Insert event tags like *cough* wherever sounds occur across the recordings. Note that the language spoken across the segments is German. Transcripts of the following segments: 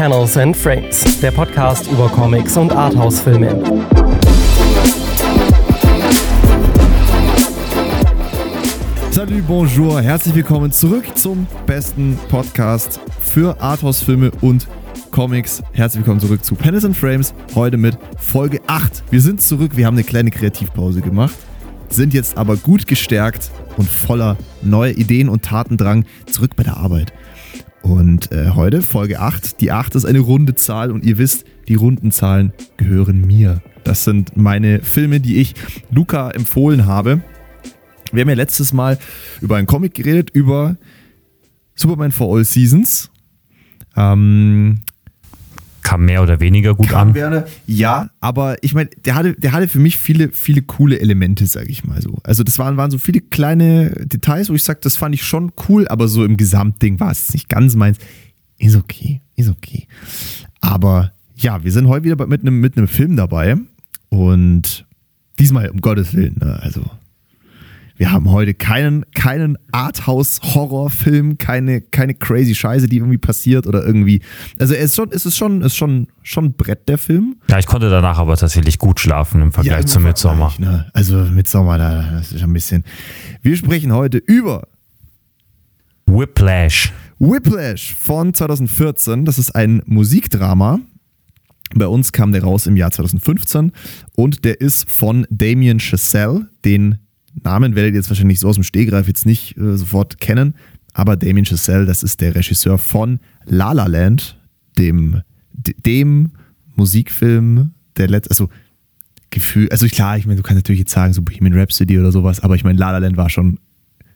Panels and Frames, der Podcast über Comics und Arthouse-Filme. Salut, bonjour, herzlich willkommen zurück zum besten Podcast für Arthouse-Filme und Comics. Herzlich willkommen zurück zu Panels and Frames, heute mit Folge 8. Wir sind zurück, wir haben eine kleine Kreativpause gemacht, sind jetzt aber gut gestärkt und voller neuer Ideen und Tatendrang zurück bei der Arbeit. Und äh, heute Folge 8. Die 8 ist eine runde Zahl und ihr wisst, die runden Zahlen gehören mir. Das sind meine Filme, die ich Luca empfohlen habe. Wir haben ja letztes Mal über einen Comic geredet, über Superman for All Seasons. Ähm, kam mehr oder weniger gut an. Werner, ja, aber ich meine, der hatte, der hatte für mich viele, viele coole Elemente, sag ich mal so. Also das waren, waren so viele kleine Details, wo ich sage, das fand ich schon cool, aber so im Gesamtding war es nicht ganz meins. Ist okay, ist okay. Aber ja, wir sind heute wieder mit einem, mit einem Film dabei und diesmal um Gottes Willen, ne? also wir haben heute keinen, keinen Arthouse-Horrorfilm, keine, keine crazy Scheiße, die irgendwie passiert oder irgendwie. Also es ist schon, es ist schon, ist schon, schon ein Brett, der Film. Ja, ich konnte danach aber tatsächlich gut schlafen im Vergleich ja, zu Midsommar. Ne? Also Midsommar, da das ist schon ein bisschen. Wir sprechen heute über Whiplash. Whiplash von 2014. Das ist ein Musikdrama. Bei uns kam der raus im Jahr 2015 und der ist von Damien Chazelle, den Namen werdet ihr jetzt wahrscheinlich so aus dem Stegreif jetzt nicht äh, sofort kennen, aber Damien Chazelle, das ist der Regisseur von La La Land, dem, dem Musikfilm der letzte, also Gefühl, also klar, ich meine, du kannst natürlich jetzt sagen, so Bohemian Rhapsody oder sowas, aber ich meine, La La Land war schon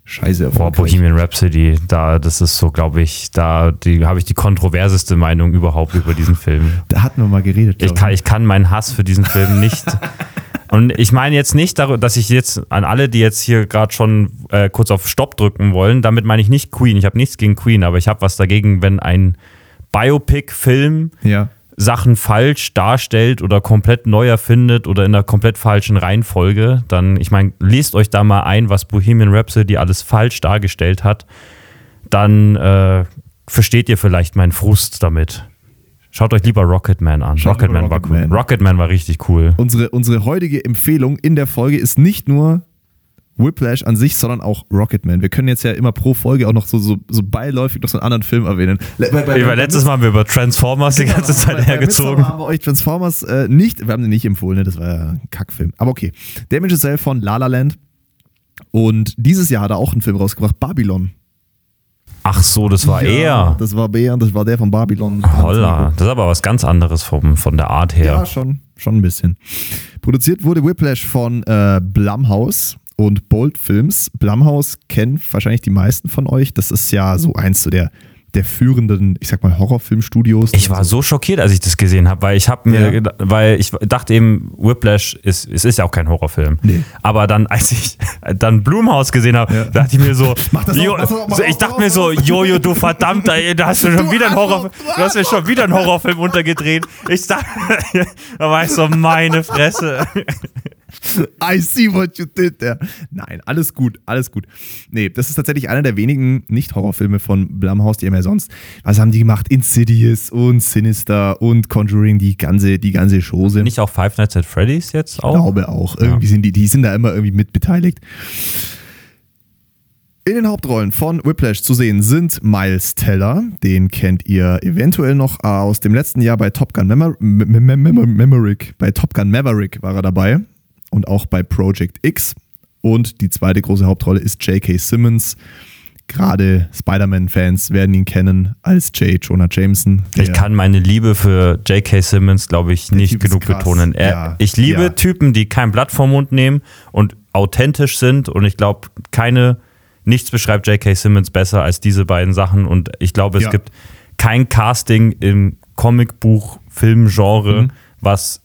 scheiße Boah, Bohemian Rhapsody, da, das ist so, glaube ich, da habe ich die kontroverseste Meinung überhaupt über diesen Film. Da hatten wir mal geredet. Ich kann, ich kann meinen Hass für diesen Film nicht *laughs* Und ich meine jetzt nicht, dass ich jetzt an alle, die jetzt hier gerade schon äh, kurz auf Stopp drücken wollen, damit meine ich nicht Queen. Ich habe nichts gegen Queen, aber ich habe was dagegen, wenn ein Biopic-Film ja. Sachen falsch darstellt oder komplett neu erfindet oder in einer komplett falschen Reihenfolge. Dann, ich meine, lest euch da mal ein, was Bohemian Rhapsody alles falsch dargestellt hat. Dann äh, versteht ihr vielleicht meinen Frust damit. Schaut euch lieber Rocketman an. Rocketman Rocket war cool. Rocketman war richtig cool. Unsere, unsere heutige Empfehlung in der Folge ist nicht nur Whiplash an sich, sondern auch Rocketman. Wir können jetzt ja immer pro Folge auch noch so, so, so beiläufig noch so einen anderen Film erwähnen. Bei, bei, bei, letztes Mal haben wir über Transformers genau, die ganze Zeit hergezogen. haben wir euch Transformers äh, nicht, wir haben den nicht empfohlen, ne? das war ja ein Kackfilm. Aber okay. Damage Cell von La La Land. Und dieses Jahr hat er auch einen Film rausgebracht, Babylon. Ach so, das war ja, er. Das war Bär, das war der von Babylon. Holla, das ist aber was ganz anderes vom, von der Art her. Ja, schon, schon ein bisschen. Produziert wurde Whiplash von äh, Blumhouse und Bold Films. Blumhouse kennen wahrscheinlich die meisten von euch. Das ist ja so eins so der der führenden, ich sag mal, Horrorfilmstudios. Ich war so schockiert, als ich das gesehen habe, weil ich habe mir, ja. weil ich dachte eben, Whiplash ist, es ist ja auch kein Horrorfilm. Nee. Aber dann, als ich *laughs* dann Blumhaus gesehen habe, ja. dachte ich mir so, jo, auch, ich dachte mir so, Jojo, du verdammter, ey, da hast du *laughs* schon du wieder einen Horrorfilm, du hast mir schon wieder einen Horrorfilm untergedreht. Ich dachte, *laughs* da war ich so, meine Fresse. I see what you did there. Nein, alles gut, alles gut. Nee, das ist tatsächlich einer der wenigen Nicht-Horrorfilme von Blumhouse, die haben ja sonst, was haben die gemacht? Insidious und Sinister und Conjuring, die ganze, die ganze Chose. Nicht auch Five Nights at Freddy's jetzt auch? Ich glaube auch. Irgendwie ja. sind die, die sind da immer irgendwie mit beteiligt. In den Hauptrollen von Whiplash zu sehen sind Miles Teller, den kennt ihr eventuell noch aus dem letzten Jahr bei Top Gun Maverick. Bei Top Gun Maverick war er dabei und auch bei Project X. Und die zweite große Hauptrolle ist J.K. Simmons. Gerade Spider-Man-Fans werden ihn kennen als J. Jonah Jameson. Ich kann meine Liebe für J.K. Simmons, glaube ich, nicht genug betonen. Er, ja, ich liebe ja. Typen, die kein Blatt vom Mund nehmen und authentisch sind. Und ich glaube, keine, nichts beschreibt J.K. Simmons besser als diese beiden Sachen. Und ich glaube, es ja. gibt kein Casting im Comicbuch-Filmgenre, mhm. was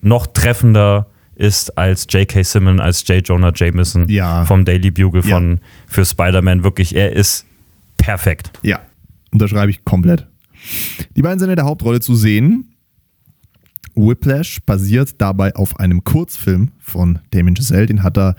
noch treffender ist als J.K. Simmons, als J. Jonah Jameson ja. vom Daily Bugle von, ja. für Spider-Man. Wirklich, er ist perfekt. Ja, unterschreibe ich komplett. Die beiden sind in der Hauptrolle zu sehen. Whiplash basiert dabei auf einem Kurzfilm von Damien Giselle. Den hat er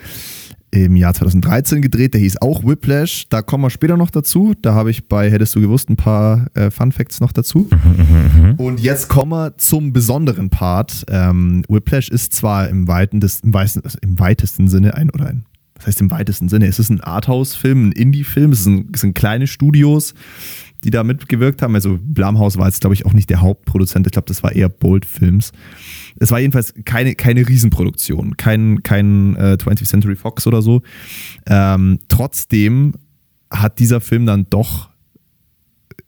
im Jahr 2013 gedreht, der hieß auch Whiplash. Da kommen wir später noch dazu. Da habe ich bei Hättest du gewusst ein paar äh, Fun Facts noch dazu. Mhm, Und jetzt kommen wir zum besonderen Part. Ähm, Whiplash ist zwar im, weitesten, im, weitesten, im weitesten Sinne ein oder ein das heißt im weitesten Sinne, es ist ein Arthouse-Film, ein Indie-Film, es, es, sind kleine Studios, die da mitgewirkt haben. Also Blumhouse war jetzt, glaube ich, auch nicht der Hauptproduzent, ich glaube, das war eher Bold Films. Es war jedenfalls keine, keine Riesenproduktion, kein, kein äh, 20th Century Fox oder so. Ähm, trotzdem hat dieser Film dann doch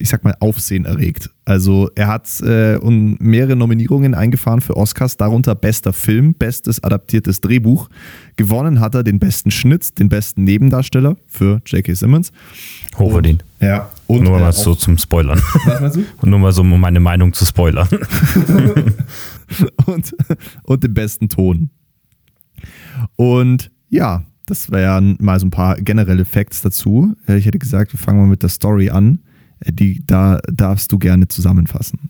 ich sag mal, Aufsehen erregt. Also er hat äh, mehrere Nominierungen eingefahren für Oscars, darunter bester Film, bestes adaptiertes Drehbuch. Gewonnen hat er den besten Schnitt, den besten Nebendarsteller für J.K. Simmons. Hochverdient. Und, ja. Und nur mal äh, so zum Spoilern. *laughs* Was meinst du? Und nur mal so, um meine Meinung zu spoilern. *laughs* und, und den besten Ton. Und ja, das wären mal so ein paar generelle Facts dazu. Äh, ich hätte gesagt, wir fangen mal mit der Story an die da darfst du gerne zusammenfassen.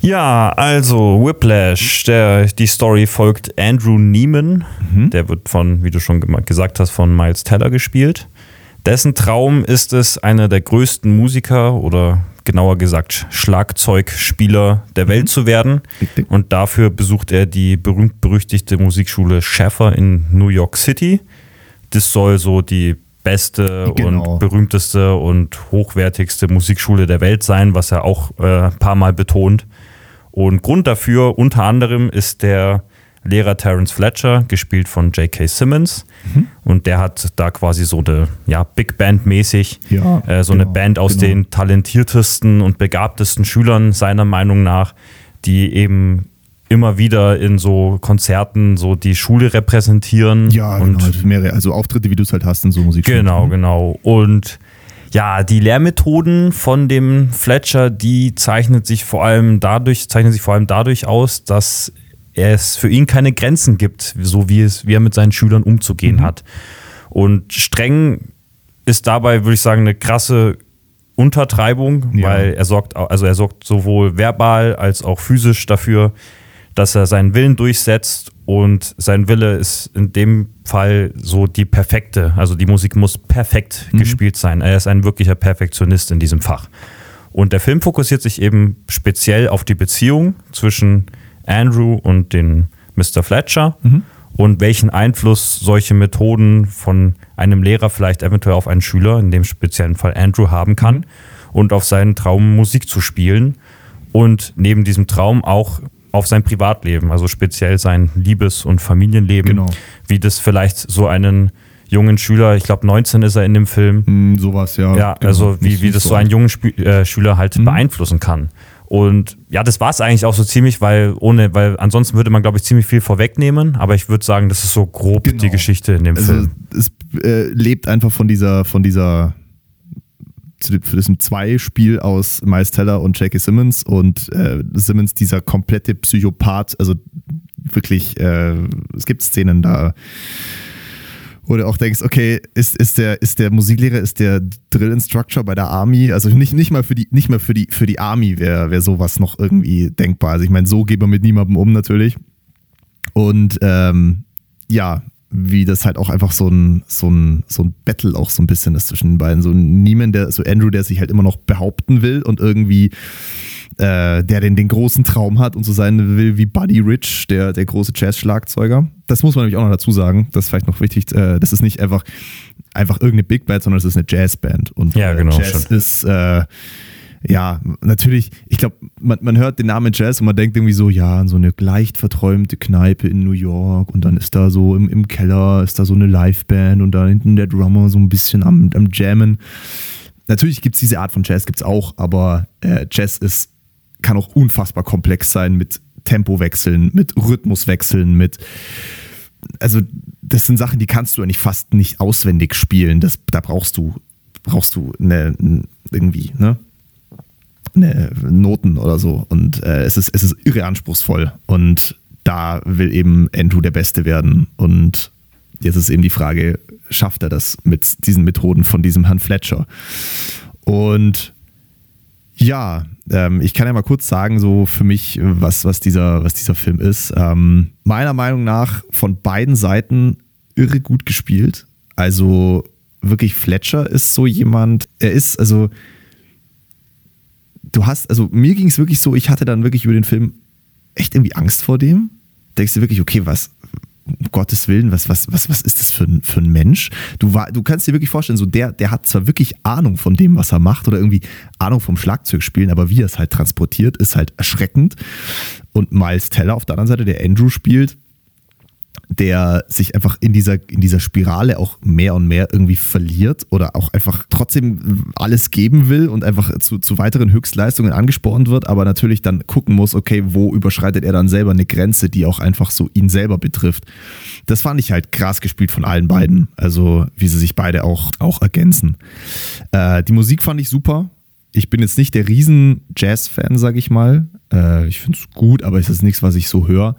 Ja, also Whiplash, der, die Story folgt Andrew Neiman. Mhm. Der wird von, wie du schon gesagt hast, von Miles Teller gespielt. Dessen Traum ist es, einer der größten Musiker oder genauer gesagt Schlagzeugspieler der mhm. Welt zu werden. Und dafür besucht er die berühmt-berüchtigte Musikschule Schaffer in New York City. Das soll so die beste genau. und berühmteste und hochwertigste Musikschule der Welt sein, was er auch äh, ein paar Mal betont. Und Grund dafür unter anderem ist der Lehrer Terence Fletcher, gespielt von J.K. Simmons. Mhm. Und der hat da quasi so eine, ja, Big Band mäßig, ja, äh, so genau, eine Band aus genau. den talentiertesten und begabtesten Schülern seiner Meinung nach, die eben immer wieder in so Konzerten so die Schule repräsentieren. Ja, und genau, mehrere, also Auftritte, wie du es halt hast in so Musik. Genau, mhm. genau. Und ja, die Lehrmethoden von dem Fletcher, die zeichnet sich vor allem dadurch, zeichnen sich vor allem dadurch aus, dass es für ihn keine Grenzen gibt, so wie es, wie er mit seinen Schülern umzugehen mhm. hat. Und streng ist dabei, würde ich sagen, eine krasse Untertreibung, ja. weil er sorgt, also er sorgt sowohl verbal als auch physisch dafür, dass er seinen Willen durchsetzt und sein Wille ist in dem Fall so die perfekte, also die Musik muss perfekt mhm. gespielt sein. Er ist ein wirklicher Perfektionist in diesem Fach. Und der Film fokussiert sich eben speziell auf die Beziehung zwischen Andrew und den Mr. Fletcher mhm. und welchen Einfluss solche Methoden von einem Lehrer vielleicht eventuell auf einen Schüler, in dem speziellen Fall Andrew, haben kann mhm. und auf seinen Traum Musik zu spielen und neben diesem Traum auch auf sein Privatleben, also speziell sein Liebes- und Familienleben, genau. wie das vielleicht so einen jungen Schüler, ich glaube 19 ist er in dem Film. Mm, sowas, ja. Ja, genau. also wie, wie das so einen jungen Sp äh, Schüler halt mhm. beeinflussen kann. Und ja, das war es eigentlich auch so ziemlich, weil ohne, weil ansonsten würde man, glaube ich, ziemlich viel vorwegnehmen. Aber ich würde sagen, das ist so grob genau. die Geschichte in dem also Film. Es äh, lebt einfach von dieser, von dieser für das Zwei-Spiel aus Miles Teller und J.K. Simmons und äh, Simmons dieser komplette Psychopath, also wirklich, äh, es gibt Szenen da, wo du auch denkst, okay, ist, ist, der, ist der Musiklehrer, ist der Drill Instructor bei der Army, also nicht, nicht mal für die, nicht mal für die, für die Army wäre wär sowas noch irgendwie denkbar. Also ich meine, so geht man mit niemandem um natürlich. Und ähm, ja, wie das halt auch einfach so ein, so ein, so ein Battle auch so ein bisschen ist zwischen den beiden. So niemand, der, so Andrew, der sich halt immer noch behaupten will und irgendwie äh, der den, den großen Traum hat und so sein will wie Buddy Rich, der, der große Jazz-Schlagzeuger. Das muss man nämlich auch noch dazu sagen. Das ist vielleicht noch wichtig. Äh, das ist nicht einfach, einfach irgendeine Big Band, sondern es ist eine Jazzband. Und ja, genau, Jazz schon. ist äh, ja, natürlich, ich glaube, man, man hört den Namen Jazz und man denkt irgendwie so, ja, so eine leicht verträumte Kneipe in New York und dann ist da so im, im Keller, ist da so eine Liveband und da hinten der Drummer so ein bisschen am, am Jammen. Natürlich gibt es diese Art von Jazz, gibt es auch, aber äh, Jazz ist, kann auch unfassbar komplex sein mit Tempowechseln, mit Rhythmuswechseln, mit also das sind Sachen, die kannst du eigentlich fast nicht auswendig spielen. Das, da brauchst du, brauchst du eine, irgendwie, ne? Ne, Noten oder so. Und äh, es, ist, es ist irre anspruchsvoll. Und da will eben Andrew der Beste werden. Und jetzt ist eben die Frage, schafft er das mit diesen Methoden von diesem Herrn Fletcher? Und ja, ähm, ich kann ja mal kurz sagen, so für mich, was, was, dieser, was dieser Film ist. Ähm, meiner Meinung nach von beiden Seiten irre gut gespielt. Also wirklich Fletcher ist so jemand, er ist, also du hast, also mir ging es wirklich so, ich hatte dann wirklich über den Film echt irgendwie Angst vor dem. Denkst du wirklich, okay, was, um Gottes Willen, was, was, was, was ist das für ein, für ein Mensch? Du, war, du kannst dir wirklich vorstellen, so der, der hat zwar wirklich Ahnung von dem, was er macht oder irgendwie Ahnung vom Schlagzeugspielen, aber wie er es halt transportiert, ist halt erschreckend. Und Miles Teller auf der anderen Seite, der Andrew spielt, der sich einfach in dieser, in dieser Spirale auch mehr und mehr irgendwie verliert oder auch einfach trotzdem alles geben will und einfach zu, zu weiteren Höchstleistungen angespornt wird, aber natürlich dann gucken muss, okay, wo überschreitet er dann selber eine Grenze, die auch einfach so ihn selber betrifft. Das fand ich halt krass gespielt von allen beiden, also wie sie sich beide auch, auch ergänzen. Äh, die Musik fand ich super. Ich bin jetzt nicht der riesen Jazz-Fan, sag ich mal. Äh, ich finde es gut, aber es ist nichts, was ich so höre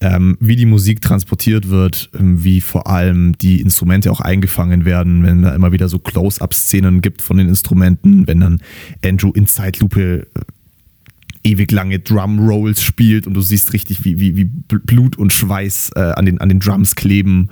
ähm, wie die Musik transportiert wird, ähm, wie vor allem die Instrumente auch eingefangen werden, wenn da immer wieder so Close-up-Szenen gibt von den Instrumenten, wenn dann Andrew in Zeitlupe äh, ewig lange Drum-Rolls spielt und du siehst richtig, wie, wie, wie Blut und Schweiß äh, an, den, an den Drums kleben,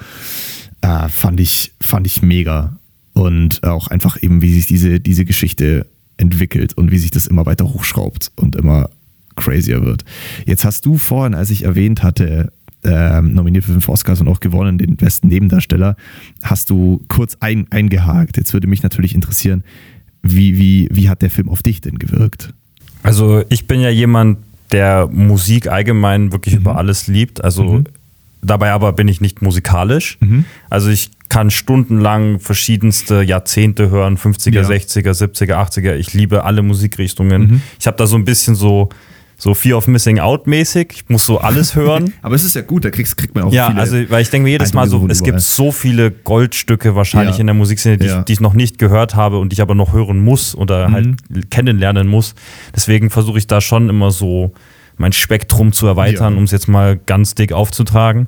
äh, fand, ich, fand ich mega. Und auch einfach eben, wie sich diese, diese Geschichte entwickelt und wie sich das immer weiter hochschraubt und immer crazier wird. Jetzt hast du vorhin, als ich erwähnt hatte, ähm, nominiert für fünf Oscars und auch gewonnen, den besten Nebendarsteller, hast du kurz ein, eingehakt. Jetzt würde mich natürlich interessieren, wie, wie, wie hat der Film auf dich denn gewirkt? Also ich bin ja jemand, der Musik allgemein wirklich mhm. über alles liebt. Also mhm. dabei aber bin ich nicht musikalisch. Mhm. Also ich kann stundenlang verschiedenste Jahrzehnte hören, 50er, ja. 60er, 70er, 80er. Ich liebe alle Musikrichtungen. Mhm. Ich habe da so ein bisschen so so Fear of Missing Out mäßig. Ich muss so alles hören. *laughs* Aber es ist ja gut, da kriegst, kriegt man auch ja, viele. Ja, also weil ich denke mir jedes Mal so, es gibt so viele Goldstücke wahrscheinlich ja. in der Musikszene, die, ja. ich, die, ich, noch nicht gehört habe und die ich aber noch hören muss oder mhm. halt kennenlernen muss. Deswegen versuche ich da schon immer so mein Spektrum zu erweitern, um es jetzt mal ganz dick aufzutragen.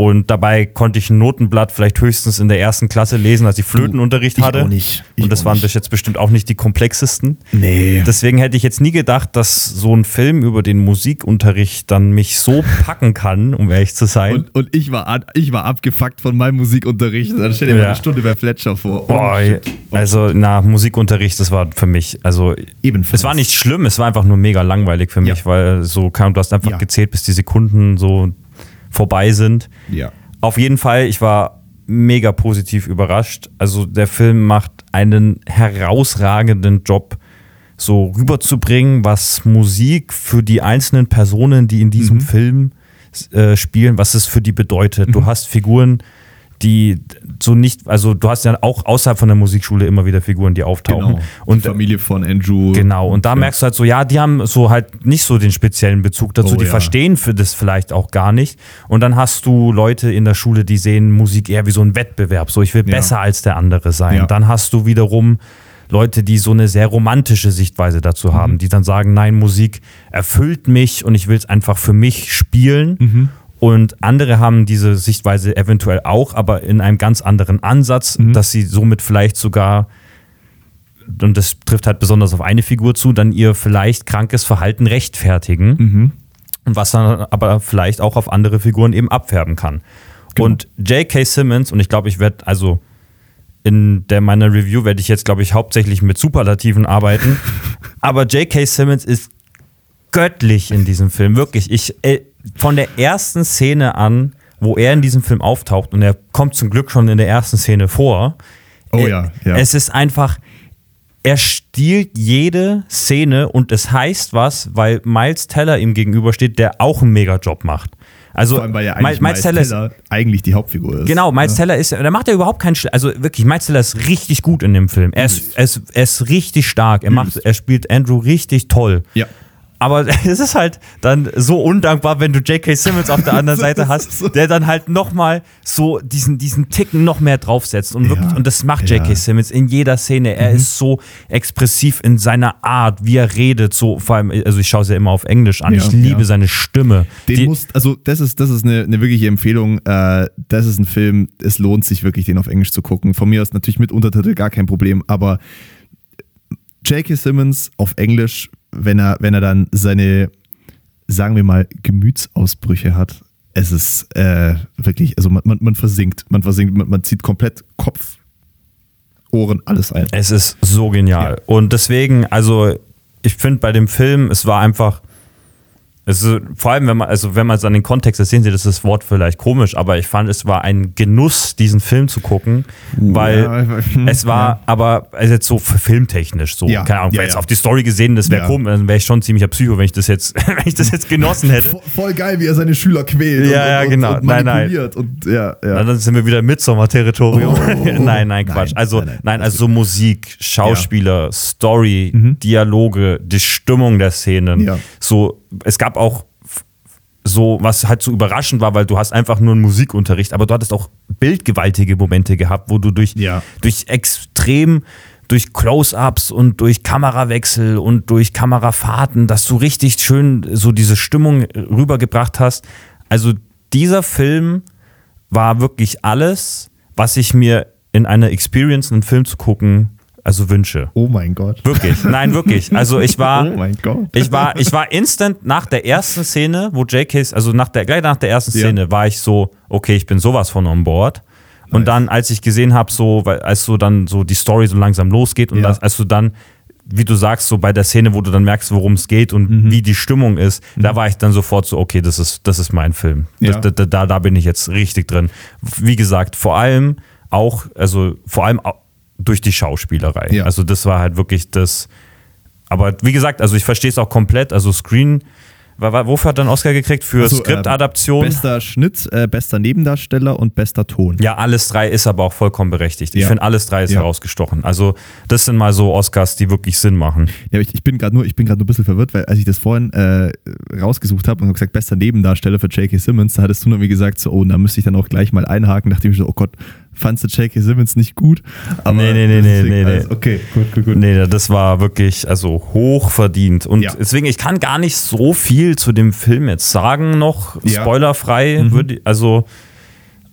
Und dabei konnte ich ein Notenblatt vielleicht höchstens in der ersten Klasse lesen, als ich Flötenunterricht ich hatte. Auch nicht. Ich und das waren bis jetzt bestimmt auch nicht die komplexesten. Nee. Deswegen hätte ich jetzt nie gedacht, dass so ein Film über den Musikunterricht dann mich so packen kann, um ehrlich zu sein. Und, und ich, war, ich war abgefuckt von meinem Musikunterricht. Dann stell dir ja. mal eine Stunde bei Fletcher vor. Oh, Boah, also na, Musikunterricht, das war für mich, also Ebenfalls. es war nicht schlimm, es war einfach nur mega langweilig für mich, ja. weil so kam, du hast einfach ja. gezählt, bis die Sekunden so vorbei sind. Ja. Auf jeden Fall, ich war mega positiv überrascht. Also der Film macht einen herausragenden Job, so rüberzubringen, was Musik für die einzelnen Personen, die in diesem mhm. Film äh, spielen, was es für die bedeutet. Mhm. Du hast Figuren, die so nicht, also du hast ja auch außerhalb von der Musikschule immer wieder Figuren, die auftauchen. Genau. Und die Familie von Andrew. Genau, und da ja. merkst du halt so, ja, die haben so halt nicht so den speziellen Bezug dazu, oh, die ja. verstehen für das vielleicht auch gar nicht. Und dann hast du Leute in der Schule, die sehen Musik eher wie so ein Wettbewerb, so ich will ja. besser als der andere sein. Dann hast du wiederum Leute, die so eine sehr romantische Sichtweise dazu mhm. haben, die dann sagen, nein, Musik erfüllt mich und ich will es einfach für mich spielen. Mhm. Und andere haben diese Sichtweise eventuell auch, aber in einem ganz anderen Ansatz, mhm. dass sie somit vielleicht sogar, und das trifft halt besonders auf eine Figur zu, dann ihr vielleicht krankes Verhalten rechtfertigen. Mhm. Was dann aber vielleicht auch auf andere Figuren eben abfärben kann. Genau. Und J.K. Simmons, und ich glaube, ich werde also in der meiner Review werde ich jetzt, glaube ich, hauptsächlich mit Superlativen arbeiten. *laughs* aber J.K. Simmons ist göttlich in diesem Film. Wirklich. Ich, äh, von der ersten Szene an, wo er in diesem Film auftaucht, und er kommt zum Glück schon in der ersten Szene vor. Oh äh, ja, ja. Es ist einfach, er stiehlt jede Szene und es heißt was, weil Miles Teller ihm gegenübersteht, der auch einen Mega-Job macht. Also Vor allem, weil ja eigentlich Miles, Miles Teller, Teller eigentlich die Hauptfigur ist. Genau, Miles ja. Teller ist, da macht er überhaupt keinen, also wirklich, Miles Teller ist richtig gut in dem Film. Er ist, er ist, er ist richtig stark. Er macht, er spielt Andrew richtig toll. Ja. Aber *laughs* es ist halt dann so undankbar, wenn du J.K. Simmons auf der anderen *laughs* Seite hast, der dann halt nochmal so diesen, diesen Ticken noch mehr draufsetzt. Und, wirklich, ja, und das macht J.K. Ja. Simmons in jeder Szene. Er mhm. ist so expressiv in seiner Art, wie er redet. So, vor allem, also ich schaue es ja immer auf Englisch an. Ja, ich liebe seine Stimme. Den die, musst, also das ist, das ist eine, eine wirkliche Empfehlung. Äh, das ist ein Film, es lohnt sich wirklich, den auf Englisch zu gucken. Von mir aus natürlich mit Untertitel gar kein Problem, aber J.K. Simmons auf Englisch wenn er, wenn er dann seine, sagen wir mal, Gemütsausbrüche hat, es ist äh, wirklich, also man, man, man, versinkt, man versinkt, man, man zieht komplett Kopf, Ohren, alles ein. Es ist so genial. Ja. Und deswegen, also ich finde bei dem Film, es war einfach also, vor allem, wenn man, also wenn man es an den Kontext, das sehen Sie, das ist das Wort vielleicht komisch, aber ich fand, es war ein Genuss, diesen Film zu gucken, weil ja, es war, ja. aber also jetzt so filmtechnisch, so, ja, keine Ahnung, ja, jetzt auf die Story gesehen, das wäre komisch, dann wäre ich schon ziemlicher Psycho, wenn ich das jetzt, *laughs* wenn ich das jetzt genossen hätte. Voll, geil, wie er seine Schüler quält. Ja, ja, genau. Und nein, nein. Und, ja, ja. dann sind wir wieder im Midsommar-Territorium. Oh, *laughs* nein, nein, Quatsch. Nein, also, nein, nein, nein, also so Musik, Schauspieler, Story, mhm. Dialoge, die Stimmung der Szenen, so es gab auch so, was halt so überraschend war, weil du hast einfach nur einen Musikunterricht, aber du hattest auch bildgewaltige Momente gehabt, wo du durch, ja. durch extrem, durch Close-ups und durch Kamerawechsel und durch Kamerafahrten, dass du richtig schön so diese Stimmung rübergebracht hast. Also dieser Film war wirklich alles, was ich mir in einer Experience, einen Film zu gucken, also Wünsche. Oh mein Gott. Wirklich. Nein, wirklich. Also ich war, *laughs* oh mein Gott. ich war, ich war instant nach der ersten Szene, wo JK, also nach der, gleich nach der ersten Szene ja. war ich so, okay, ich bin sowas von on board. Nice. Und dann, als ich gesehen habe, so, als so dann so die Story so langsam losgeht und ja. das, als du dann, wie du sagst, so bei der Szene, wo du dann merkst, worum es geht und mhm. wie die Stimmung ist, mhm. da war ich dann sofort so, okay, das ist, das ist mein Film. Ja. Da, da, da bin ich jetzt richtig drin. Wie gesagt, vor allem auch, also vor allem auch, durch die Schauspielerei. Ja. Also das war halt wirklich das. Aber wie gesagt, also ich verstehe es auch komplett. Also Screen, wofür hat dann Oscar gekriegt? Für also, Skriptadaption? Äh, bester Schnitt, äh, bester Nebendarsteller und bester Ton. Ja, alles drei ist aber auch vollkommen berechtigt. Ich ja. finde, alles drei ist ja. herausgestochen. Also, das sind mal so Oscars, die wirklich Sinn machen. Ja, ich, ich bin gerade nur, nur ein bisschen verwirrt, weil als ich das vorhin äh, rausgesucht habe und habe gesagt, bester Nebendarsteller für J.K. Simmons, da hattest du nur mir gesagt, so, oh, da müsste ich dann auch gleich mal einhaken, dachte ich so, oh Gott, fandst du J.K. Simmons nicht gut. Aber nee, nee, nee, nee, nee, nee. Okay, gut, gut, gut. Nee, das war wirklich also hoch verdient. Und ja. deswegen, ich kann gar nicht so viel zu dem Film jetzt sagen noch, ja. spoilerfrei. Mhm. Würde, also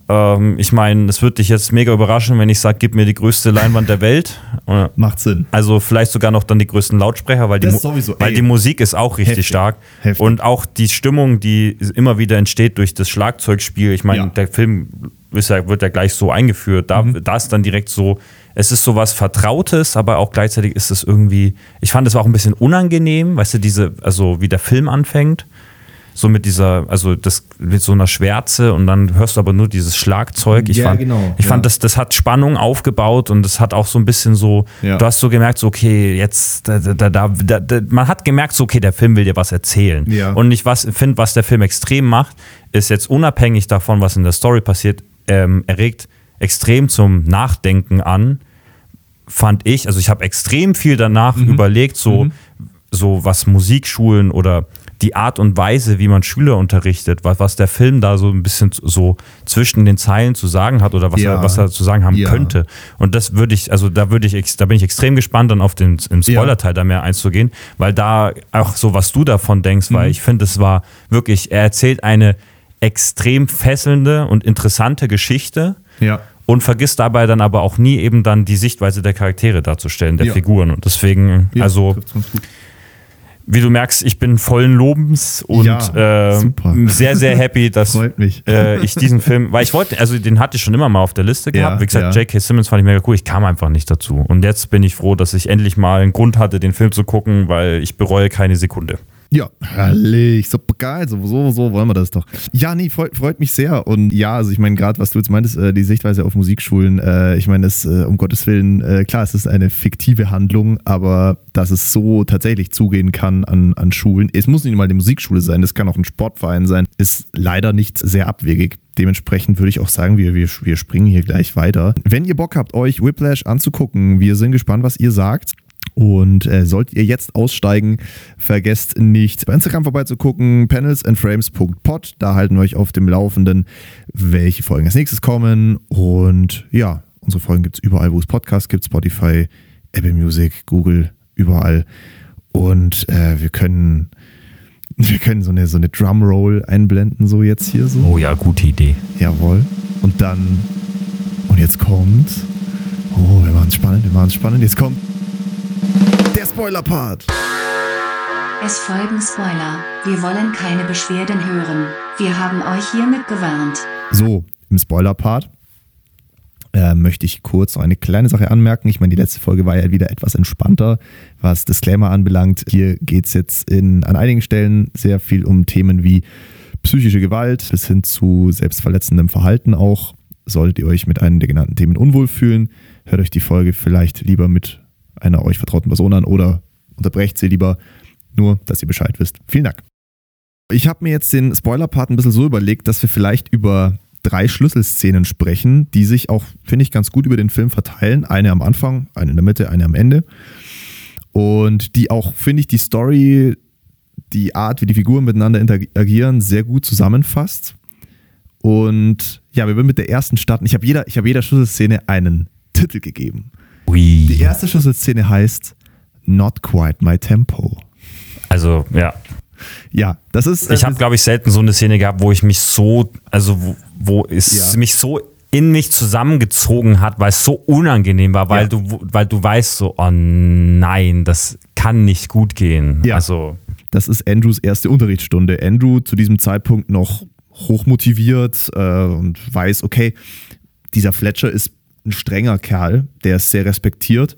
ähm, ich meine, es wird dich jetzt mega überraschen, wenn ich sage, gib mir die größte Leinwand der Welt. *laughs* Macht Sinn. Also vielleicht sogar noch dann die größten Lautsprecher, weil, die, sowieso, weil die Musik ist auch richtig Heftig. stark. Heftig. Und auch die Stimmung, die immer wieder entsteht durch das Schlagzeugspiel. Ich meine, ja. der Film ist ja, wird ja gleich so eingeführt. Da, mhm. da ist dann direkt so, es ist so was Vertrautes, aber auch gleichzeitig ist es irgendwie, ich fand es auch ein bisschen unangenehm, weißt du, diese, also wie der Film anfängt so mit dieser, also das mit so einer Schwärze und dann hörst du aber nur dieses Schlagzeug. Ich ja, fand, genau. Ich ja. fand, das, das hat Spannung aufgebaut und das hat auch so ein bisschen so, ja. du hast so gemerkt, so, okay, jetzt, da, da, da, da, man hat gemerkt, so, okay, der Film will dir was erzählen. Und ich finde, was der Film extrem macht, ist jetzt unabhängig davon, was in der Story passiert, ähm, erregt extrem zum Nachdenken an, fand ich. Also ich habe extrem viel danach mhm. überlegt, so, mhm. so was Musikschulen oder die Art und Weise, wie man Schüler unterrichtet, was, was der Film da so ein bisschen so zwischen den Zeilen zu sagen hat oder was, ja. er, was er zu sagen haben ja. könnte. Und das würde ich, also da würde ich, da bin ich extrem gespannt, dann auf den im Spoiler-Teil da mehr einzugehen, weil da auch so, was du davon denkst, mhm. weil ich finde, es war wirklich, er erzählt eine extrem fesselnde und interessante Geschichte. Ja und vergisst dabei dann aber auch nie eben dann die Sichtweise der Charaktere darzustellen, der ja. Figuren. Und deswegen, ja, also wie du merkst, ich bin vollen Lobens und ja, äh, sehr, sehr happy, *laughs* dass äh, ich diesen Film, weil ich wollte, also den hatte ich schon immer mal auf der Liste gehabt. Ja, wie gesagt, ja. J.K. Simmons fand ich mega cool. Ich kam einfach nicht dazu. Und jetzt bin ich froh, dass ich endlich mal einen Grund hatte, den Film zu gucken, weil ich bereue keine Sekunde. Ja, herrlich, super geil, so, so, so wollen wir das doch. Ja, nee, freut, freut mich sehr. Und ja, also ich meine, gerade was du jetzt meintest, äh, die Sichtweise auf Musikschulen, äh, ich meine, es, äh, um Gottes Willen, äh, klar, es ist eine fiktive Handlung, aber dass es so tatsächlich zugehen kann an, an Schulen, es muss nicht mal eine Musikschule sein, es kann auch ein Sportverein sein, ist leider nicht sehr abwegig. Dementsprechend würde ich auch sagen, wir, wir, wir springen hier gleich weiter. Wenn ihr Bock habt, euch Whiplash anzugucken, wir sind gespannt, was ihr sagt. Und äh, sollt ihr jetzt aussteigen, vergesst nicht bei Instagram vorbeizugucken, panelsandframes.pod. Da halten wir euch auf dem Laufenden, welche Folgen als nächstes kommen. Und ja, unsere Folgen gibt es überall, wo es Podcasts gibt, Spotify, Apple Music, Google, überall. Und äh, wir können *laughs* wir können so eine, so eine Drumroll einblenden, so jetzt hier so. Oh ja, gute Idee. Jawohl. Und dann, und jetzt kommt, oh, wir machen es spannend, wir machen es spannend, jetzt kommt Spoiler-Part. Es folgen Spoiler. Wir wollen keine Beschwerden hören. Wir haben euch hiermit gewarnt. So, im Spoiler-Part äh, möchte ich kurz noch eine kleine Sache anmerken. Ich meine, die letzte Folge war ja wieder etwas entspannter, was Disclaimer anbelangt. Hier geht es jetzt in, an einigen Stellen sehr viel um Themen wie psychische Gewalt bis hin zu selbstverletzendem Verhalten auch. Solltet ihr euch mit einem der genannten Themen unwohl fühlen, hört euch die Folge vielleicht lieber mit einer euch vertrauten Person an oder unterbrecht sie lieber, nur dass ihr Bescheid wisst. Vielen Dank. Ich habe mir jetzt den Spoiler-Part ein bisschen so überlegt, dass wir vielleicht über drei Schlüsselszenen sprechen, die sich auch, finde ich, ganz gut über den Film verteilen. Eine am Anfang, eine in der Mitte, eine am Ende. Und die auch, finde ich, die Story, die Art, wie die Figuren miteinander interagieren, sehr gut zusammenfasst. Und ja, wir würden mit der ersten starten. Ich habe jeder, hab jeder Schlüsselszene einen Titel gegeben. Ui. Die erste Schlüsselszene heißt Not Quite My Tempo. Also, ja. Ja, das ist. Äh, ich habe, glaube ich, selten so eine Szene gehabt, wo ich mich so, also wo, wo es ja. mich so in mich zusammengezogen hat, weil es so unangenehm war, weil ja. du, weil du weißt so, oh nein, das kann nicht gut gehen. Ja. Also. Das ist Andrews erste Unterrichtsstunde. Andrew zu diesem Zeitpunkt noch hochmotiviert äh, und weiß, okay, dieser Fletcher ist ein strenger Kerl, der ist sehr respektiert,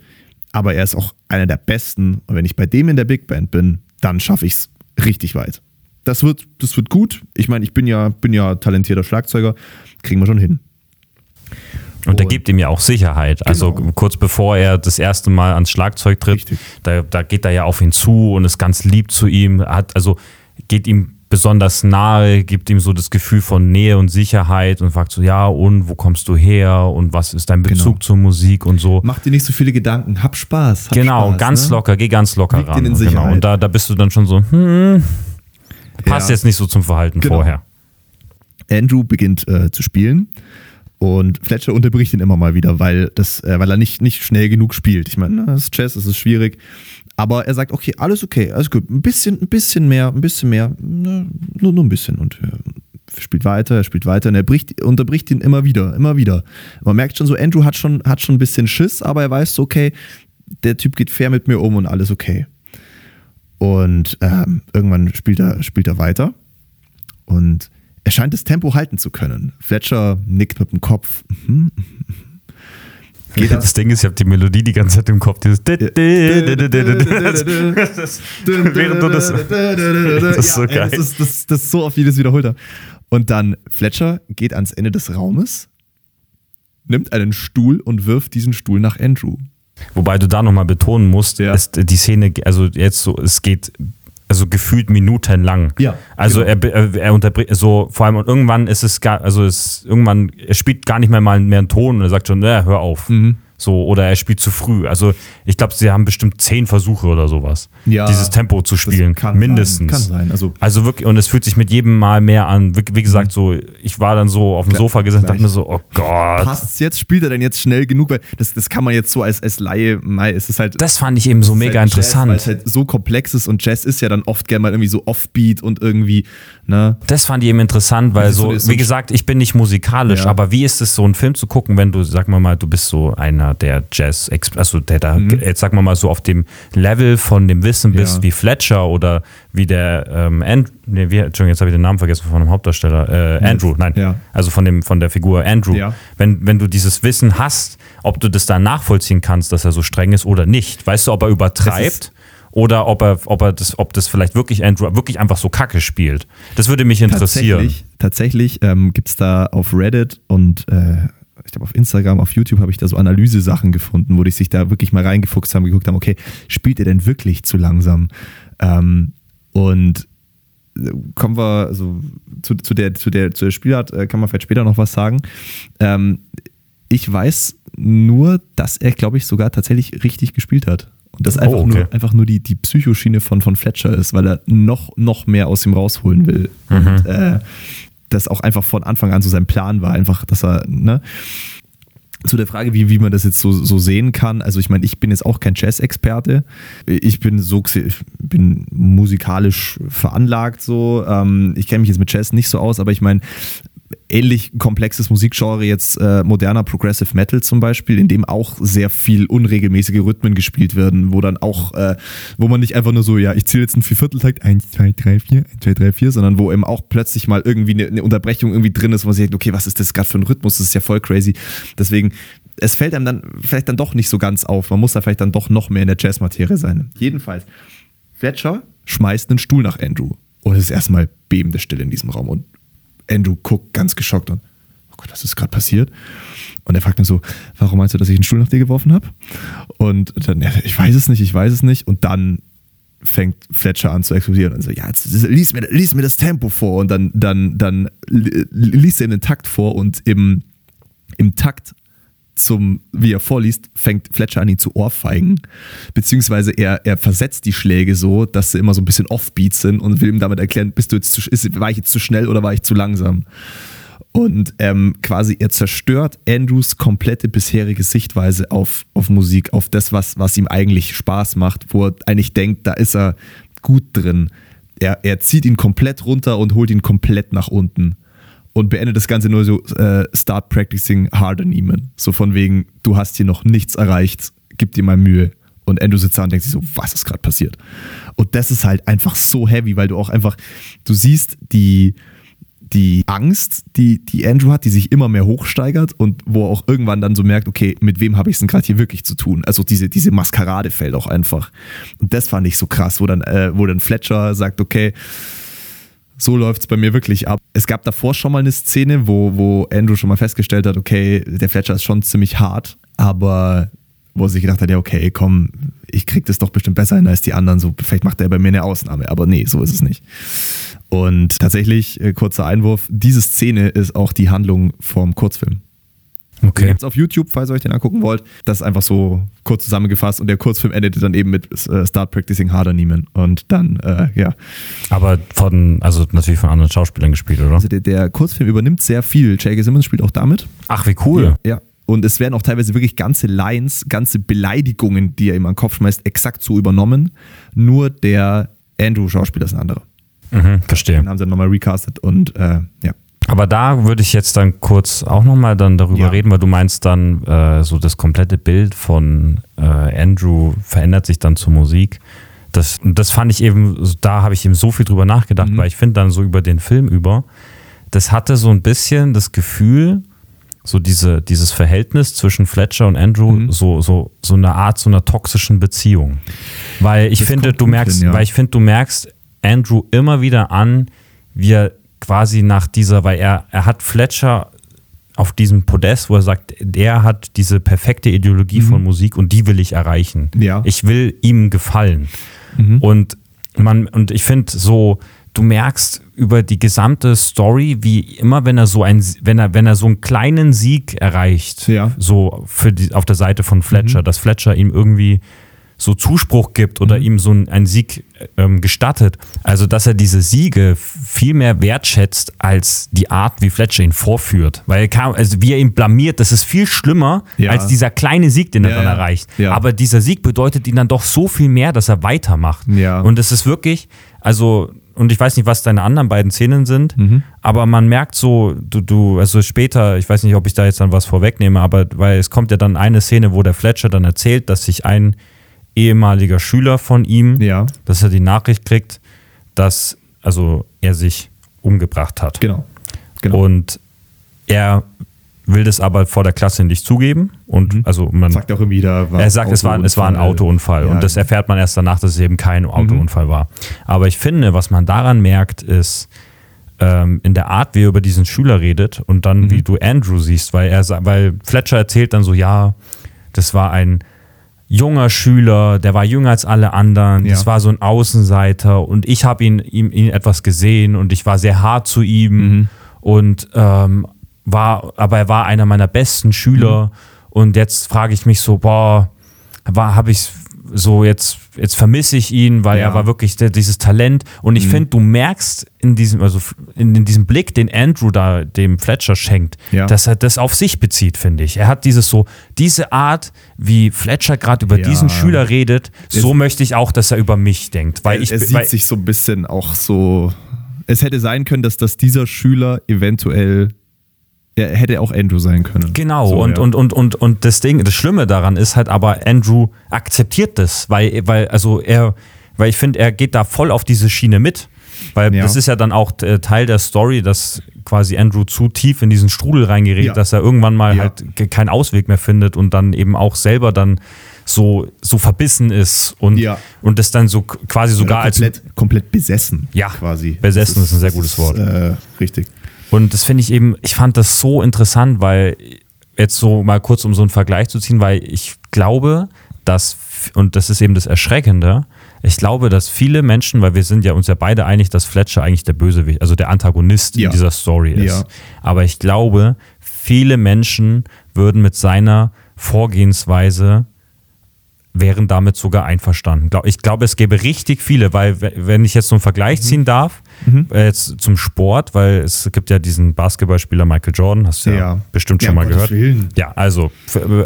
aber er ist auch einer der Besten. Und wenn ich bei dem in der Big Band bin, dann schaffe ich es richtig weit. Das wird, das wird gut. Ich meine, ich bin ja, bin ja talentierter Schlagzeuger, kriegen wir schon hin. Und der gibt ihm ja auch Sicherheit. Also genau. kurz bevor er das erste Mal ans Schlagzeug tritt, da, da, geht er ja auf ihn zu und ist ganz lieb zu ihm. Hat, also geht ihm besonders nahe, gibt ihm so das Gefühl von Nähe und Sicherheit und fragt so, ja, und wo kommst du her und was ist dein Bezug genau. zur Musik und so. Mach dir nicht so viele Gedanken, hab Spaß. Hab genau, Spaß, ganz ne? locker, geh ganz locker Wiegt ran. In Sicherheit. Genau. Und da, da bist du dann schon so, hm, passt ja. jetzt nicht so zum Verhalten genau. vorher. Andrew beginnt äh, zu spielen und Fletcher unterbricht ihn immer mal wieder, weil, das, äh, weil er nicht, nicht schnell genug spielt. Ich meine, das ist Jazz, das ist schwierig. Aber er sagt, okay, alles okay, alles gut. Ein bisschen, ein bisschen mehr, ein bisschen mehr, ne, nur, nur ein bisschen. Und er spielt weiter, er spielt weiter und er bricht, unterbricht ihn immer wieder, immer wieder. Man merkt schon so, Andrew hat schon, hat schon ein bisschen Schiss, aber er weiß so, okay, der Typ geht fair mit mir um und alles okay. Und ähm, irgendwann spielt er, spielt er weiter und er scheint das Tempo halten zu können. Fletcher nickt mit dem Kopf. Mhm, Geht das? Ding ist, ich habe die Melodie die ganze Zeit im Kopf. Dieses *laughs* Während du das. Das ist so geil. Das ist, das, das ist so oft jedes wiederholt. Und dann Fletcher geht ans Ende des Raumes, nimmt einen Stuhl und wirft diesen Stuhl nach Andrew. Wobei du da nochmal betonen musst, ja. ist die Szene, also jetzt so, es geht also gefühlt minutenlang. Ja. Also genau. er, er unterbricht, so vor allem und irgendwann ist es gar, also es irgendwann, er spielt gar nicht mehr mal mehr einen Ton und er sagt schon, naja, hör auf. Mhm. So, oder er spielt zu früh. Also ich glaube, sie haben bestimmt zehn Versuche oder sowas, ja, dieses Tempo zu spielen. Kann mindestens. Sein, kann sein. Also, also wirklich, und es fühlt sich mit jedem Mal mehr an. Wie, wie gesagt, so, ich war dann so auf dem Sofa gesessen und dachte mir so, oh Gott. Passt's jetzt? Spielt er denn jetzt schnell genug? Weil das, das kann man jetzt so als, als Laie, mei, es ist halt. Das fand ich eben so mega halt interessant. weil es halt so komplex ist und Jazz ist ja dann oft gerne mal irgendwie so offbeat und irgendwie, ne? Das fand ich eben interessant, weil so, wie gesagt, ich bin nicht musikalisch, ja. aber wie ist es so, einen Film zu gucken, wenn du, sag mal mal, du bist so einer, der Jazz also der da, mhm. jetzt sagen wir mal so auf dem Level von dem Wissen bist ja. wie Fletcher oder wie der ähm, And, nee, wie, Entschuldigung, jetzt habe ich den Namen vergessen von dem Hauptdarsteller, äh, Andrew, nein, ja. also von dem von der Figur Andrew. Wenn, wenn du dieses Wissen hast, ob du das dann nachvollziehen kannst, dass er so streng ist oder nicht, weißt du, ob er übertreibt oder ob er, ob er das, ob das vielleicht wirklich Andrew wirklich einfach so Kacke spielt. Das würde mich interessieren. Tatsächlich, tatsächlich ähm, gibt es da auf Reddit und äh, ich glaube auf Instagram, auf YouTube habe ich da so Analyse-Sachen gefunden, wo die sich da wirklich mal reingefuchst haben, geguckt haben, okay, spielt er denn wirklich zu langsam? Ähm, und äh, kommen wir also zu, zu, der, zu, der, zu der Spielart, äh, kann man vielleicht später noch was sagen. Ähm, ich weiß nur, dass er, glaube ich, sogar tatsächlich richtig gespielt hat. Und das einfach, oh, okay. nur, einfach nur die, die Psychoschiene von, von Fletcher ist, weil er noch, noch mehr aus ihm rausholen will. Mhm. Und äh, das auch einfach von Anfang an so sein Plan war, einfach, dass er, ne? Zu der Frage, wie, wie man das jetzt so, so sehen kann. Also ich meine, ich bin jetzt auch kein Jazz-Experte. Ich bin so ich bin musikalisch veranlagt so. Ähm, ich kenne mich jetzt mit Jazz nicht so aus, aber ich meine, ähnlich komplexes Musikgenre jetzt äh, moderner Progressive Metal zum Beispiel, in dem auch sehr viel unregelmäßige Rhythmen gespielt werden, wo dann auch, äh, wo man nicht einfach nur so, ja, ich zähle jetzt einen Viervierteltakt, 1, 2, 3, 4, 1, 2, 3, 4, sondern wo eben auch plötzlich mal irgendwie eine, eine Unterbrechung irgendwie drin ist, wo man sich denkt, okay, was ist das gerade für ein Rhythmus, das ist ja voll crazy. Deswegen, es fällt einem dann vielleicht dann doch nicht so ganz auf. Man muss da vielleicht dann doch noch mehr in der Jazzmaterie sein. Jedenfalls, Fletcher schmeißt einen Stuhl nach Andrew. Und es ist erstmal bebende Stille in diesem Raum. Und Andrew guckt ganz geschockt und, oh Gott, was ist gerade passiert? Und er fragt dann so, warum meinst du, dass ich einen Stuhl nach dir geworfen habe? Und dann, ich weiß es nicht, ich weiß es nicht. Und dann fängt Fletcher an zu explodieren und so, ja, jetzt lies mir, lies mir das Tempo vor. Und dann, dann, dann liest er ihm den Takt vor und im, im Takt zum, wie er vorliest, fängt Fletcher an, ihn zu ohrfeigen. Beziehungsweise er, er versetzt die Schläge so, dass sie immer so ein bisschen offbeat sind und will ihm damit erklären, bist du jetzt zu, ist, war ich jetzt zu schnell oder war ich zu langsam? Und ähm, quasi er zerstört Andrews komplette bisherige Sichtweise auf, auf Musik, auf das, was, was ihm eigentlich Spaß macht, wo er eigentlich denkt, da ist er gut drin. Er, er zieht ihn komplett runter und holt ihn komplett nach unten und beendet das Ganze nur so, äh, start practicing harder, Neiman. So von wegen, du hast hier noch nichts erreicht, gib dir mal Mühe. Und Andrew sitzt da und denkt sich so, was ist gerade passiert? Und das ist halt einfach so heavy, weil du auch einfach, du siehst die, die Angst, die, die Andrew hat, die sich immer mehr hochsteigert und wo er auch irgendwann dann so merkt, okay, mit wem habe ich es denn gerade hier wirklich zu tun? Also diese, diese Maskerade fällt auch einfach. Und das fand ich so krass, wo dann, äh, wo dann Fletcher sagt, okay, so läuft es bei mir wirklich ab. Es gab davor schon mal eine Szene, wo, wo Andrew schon mal festgestellt hat, okay, der Fletcher ist schon ziemlich hart, aber wo er sich gedacht hat, ja, okay, komm, ich krieg das doch bestimmt besser hin als die anderen, so vielleicht macht er bei mir eine Ausnahme, aber nee, so ist es nicht. Und tatsächlich, äh, kurzer Einwurf, diese Szene ist auch die Handlung vom Kurzfilm. Okay. Jetzt auf YouTube, falls ihr euch den angucken wollt. Das ist einfach so kurz zusammengefasst und der Kurzfilm endete dann eben mit äh, Start Practicing Harder Niemen. Und dann, äh, ja. Aber von, also natürlich von anderen Schauspielern gespielt, oder? Also der, der Kurzfilm übernimmt sehr viel. J.K. Simmons spielt auch damit. Ach, wie cool. Ja. ja. Und es werden auch teilweise wirklich ganze Lines, ganze Beleidigungen, die er ihm an den Kopf schmeißt, exakt so übernommen. Nur der Andrew-Schauspieler ist ein anderer. Mhm, verstehe. Dann haben sie nochmal recastet und äh, ja. Aber da würde ich jetzt dann kurz auch nochmal dann darüber ja. reden, weil du meinst dann, äh, so das komplette Bild von äh, Andrew verändert sich dann zur Musik. Das, das fand ich eben, da habe ich eben so viel drüber nachgedacht, mhm. weil ich finde dann so über den Film über, das hatte so ein bisschen das Gefühl, so diese, dieses Verhältnis zwischen Fletcher und Andrew, mhm. so, so, so eine Art so einer toxischen Beziehung. Weil ich das finde, du merkst, hin, ja. weil ich finde, du merkst Andrew immer wieder an, wie er quasi nach dieser, weil er, er hat Fletcher auf diesem Podest, wo er sagt, der hat diese perfekte Ideologie mhm. von Musik und die will ich erreichen. Ja. Ich will ihm gefallen. Mhm. Und man, und ich finde so, du merkst über die gesamte Story, wie immer, wenn er so ein, wenn er, wenn er so einen kleinen Sieg erreicht, ja. so für die, auf der Seite von Fletcher, mhm. dass Fletcher ihm irgendwie so Zuspruch gibt oder mhm. ihm so einen Sieg ähm, gestattet. Also, dass er diese Siege viel mehr wertschätzt als die Art, wie Fletcher ihn vorführt. Weil er kam, also wie er ihn blamiert, das ist viel schlimmer ja. als dieser kleine Sieg, den er ja, dann erreicht. Ja. Aber dieser Sieg bedeutet ihm dann doch so viel mehr, dass er weitermacht. Und es ist wirklich, also und ich weiß nicht, was deine anderen beiden Szenen sind, mhm. aber man merkt so, du, du, also später, ich weiß nicht, ob ich da jetzt dann was vorwegnehme, aber weil es kommt ja dann eine Szene, wo der Fletcher dann erzählt, dass sich ein ehemaliger Schüler von ihm, ja. dass er die Nachricht kriegt, dass also er sich umgebracht hat. Genau. genau. Und er will das aber vor der Klasse nicht zugeben und mhm. also man sagt auch immer wieder, er sagt, es war, es war ein Autounfall ja. und das erfährt man erst danach, dass es eben kein mhm. Autounfall mhm. war. Aber ich finde, was man daran merkt, ist ähm, in der Art, wie er über diesen Schüler redet und dann mhm. wie du Andrew siehst, weil er weil Fletcher erzählt dann so, ja, das war ein junger Schüler, der war jünger als alle anderen, ja. das war so ein Außenseiter und ich habe ihn, ihm, ihn etwas gesehen und ich war sehr hart zu ihm mhm. und ähm, war, aber er war einer meiner besten Schüler mhm. und jetzt frage ich mich so, boah, habe ich so jetzt, jetzt vermisse ich ihn, weil ja. er war wirklich der, dieses Talent. Und ich mhm. finde, du merkst in diesem, also in, in, diesem Blick, den Andrew da dem Fletcher schenkt, ja. dass er das auf sich bezieht, finde ich. Er hat dieses so, diese Art, wie Fletcher gerade über ja. diesen Schüler redet, so es, möchte ich auch, dass er über mich denkt. Weil er, ich, er sieht weil, sich so ein bisschen auch so. Es hätte sein können, dass das dieser Schüler eventuell Ja, hätte auch Andrew sein können. Genau, so, und, ja. und, und, und, und das Ding, das Schlimme daran ist halt aber, Andrew akzeptiert das, weil, weil, also er, weil ich finde, er geht da voll auf diese Schiene mit. Weil ja. das ist ja dann auch äh, Teil der Story, dass quasi Andrew zu tief in diesen Strudel reingerät, ja. dass er irgendwann mal halt keinen Ausweg mehr findet und dann eben auch selber dann so, so verbissen ist und, ja. und das dann so quasi sogar komplett, als. Komplett besessen. Ja, quasi. Besessen ist, ist, ein sehr gutes Wort. Äh, richtig. Und das finde ich eben, ich fand das so interessant, weil jetzt so mal kurz um so einen Vergleich zu ziehen, weil ich glaube, dass, und das ist eben das Erschreckende, ich glaube, dass viele Menschen, weil wir sind ja uns ja beide einig, dass Fletcher eigentlich der Bösewicht, also der Antagonist ja. in dieser Story ist. Ja. Aber ich glaube, viele Menschen würden mit seiner Vorgehensweise wären damit sogar einverstanden. Ich glaube, es gäbe richtig viele, weil wenn ich jetzt so einen Vergleich mhm. ziehen darf, mhm. äh, jetzt zum Sport, weil es gibt ja diesen Basketballspieler Michael Jordan, hast du ja, ja bestimmt schon ja, mal gehört. Willen. Ja, also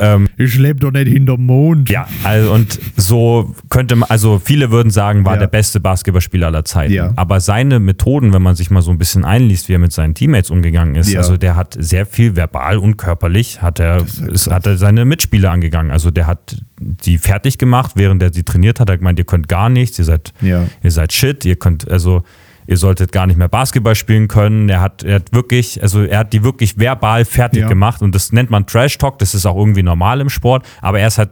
ähm, ich lebe doch nicht hinterm Mond. Ja, also und so könnte man, also viele würden sagen, war ja. der beste Basketballspieler aller Zeiten. Ja. Aber seine Methoden, wenn man sich mal so ein bisschen einliest, wie er mit seinen Teammates umgegangen ist, also der hat sehr viel verbal und körperlich hat er, ist, hat er seine Mitspieler angegangen. Also der hat die fertig gemacht, während er sie trainiert hat. Er hat gemeint, ihr könnt gar nichts, ihr seid, ihr seid shit, ihr könnt, also ihr solltet gar nicht mehr Basketball spielen können. Er hat, er hat wirklich, also er hat die wirklich verbal fertig ja. gemacht und das nennt man Trash Talk, das ist auch irgendwie normal im Sport, aber er ist halt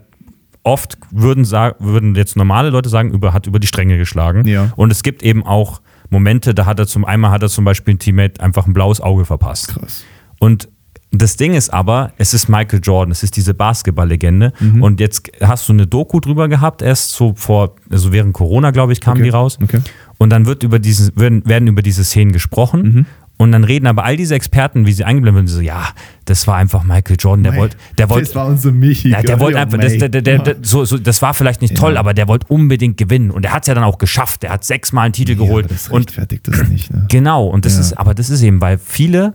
oft würden, sagen, würden jetzt normale Leute sagen, über, hat über die Stränge geschlagen. Ja. Und es gibt eben auch Momente, da hat er zum einmal hat er zum Beispiel ein Teammate einfach ein blaues Auge verpasst. Krass. Und das Ding ist aber, es ist Michael Jordan, es ist diese Basketball-Legende. Mhm. Und jetzt hast du eine Doku drüber gehabt, erst so vor, also während Corona, glaube ich, kam okay. die raus. Okay. Und dann wird über diese, werden, werden über diese Szenen gesprochen. Mhm. Und dann reden aber all diese Experten, wie sie eingeblendet werden, so, ja, das war einfach Michael Jordan, der wollte, der wollte, das war unser Michi. Ja, der wollte einfach, das, der, der, der, so, so, das war vielleicht nicht ja. toll, aber der wollte unbedingt gewinnen und er hat es ja dann auch geschafft. Er hat sechsmal einen Titel ja, geholt. Das rechtfertigt und, das nicht. Ne? Genau, und das ja. ist, aber das ist eben, weil viele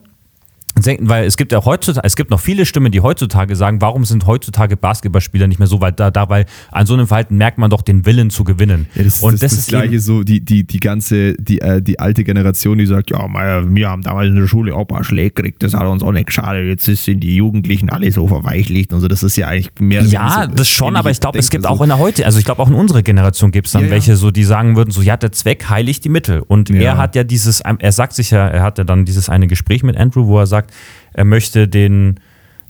weil es gibt ja heutzutage, es gibt noch viele Stimmen, die heutzutage sagen, warum sind heutzutage Basketballspieler nicht mehr so weit da, da weil an so einem Verhalten merkt man doch den Willen zu gewinnen. Ja, das, und das, das, ist das gleiche so, die, die, die ganze, die, äh, die alte Generation, die sagt, ja, wir haben damals in der Schule auch paar Schläge gekriegt, das hat uns auch nicht geschadet, jetzt sind die Jugendlichen alle so verweichlicht und so, das ist ja eigentlich mehr Ja, so, das schon, aber ich glaube, es gibt auch in der heute, also ich glaube auch in unserer Generation gibt es dann ja, welche so, die sagen würden, so, ja, der Zweck heiligt die Mittel und ja. er hat ja dieses, er sagt sich ja, er hatte dann dieses eine Gespräch mit Andrew, wo er sagt, er möchte den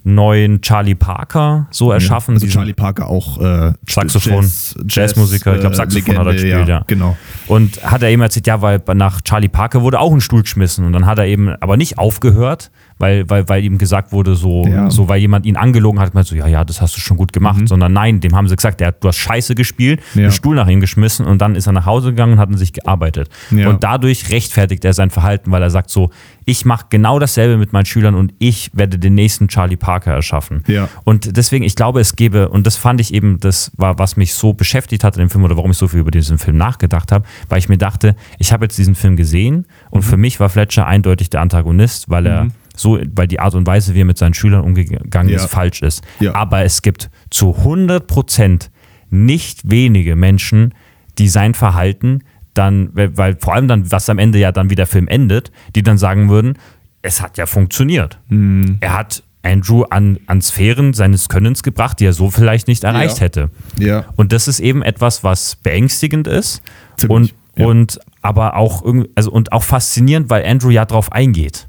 neuen Charlie Parker so erschaffen. Also Charlie Parker auch äh, Saxophon, Jazz, Jazzmusiker, ich glaube äh, Saxophon Legende, hat er gespielt, ja, ja. Genau. Und hat er eben erzählt, ja, weil nach Charlie Parker wurde auch ein Stuhl geschmissen und dann hat er eben aber nicht aufgehört, weil, weil, weil ihm gesagt wurde, so, ja. so weil jemand ihn angelogen hat, meinte so, ja, ja, das hast du schon gut gemacht, mhm. sondern nein, dem haben sie gesagt, der, du hast Scheiße gespielt, ja. einen Stuhl nach ihm geschmissen und dann ist er nach Hause gegangen und hat an sich gearbeitet. Ja. Und dadurch rechtfertigt er sein Verhalten, weil er sagt so, ich mache genau dasselbe mit meinen Schülern und ich werde den nächsten Charlie Parker erschaffen. Ja. Und deswegen, ich glaube, es gäbe, und das fand ich eben, das war, was mich so beschäftigt hat in dem Film oder warum ich so viel über diesen Film nachgedacht habe, weil ich mir dachte, ich habe jetzt diesen Film gesehen und mhm. für mich war Fletcher eindeutig der Antagonist, weil er mhm so, weil die Art und Weise, wie er mit seinen Schülern umgegangen ja. ist, falsch ist. Ja. Aber es gibt zu 100 Prozent nicht wenige Menschen, die sein Verhalten dann, weil vor allem dann, was am Ende ja dann wie der Film endet, die dann sagen würden, es hat ja funktioniert. Mhm. Er hat Andrew an, an Sphären seines Könnens gebracht, die er so vielleicht nicht erreicht ja. hätte. Ja. Und das ist eben etwas, was beängstigend ist Ziemlich, und, ja. und aber auch irgendwie, also und auch faszinierend, weil Andrew ja drauf eingeht.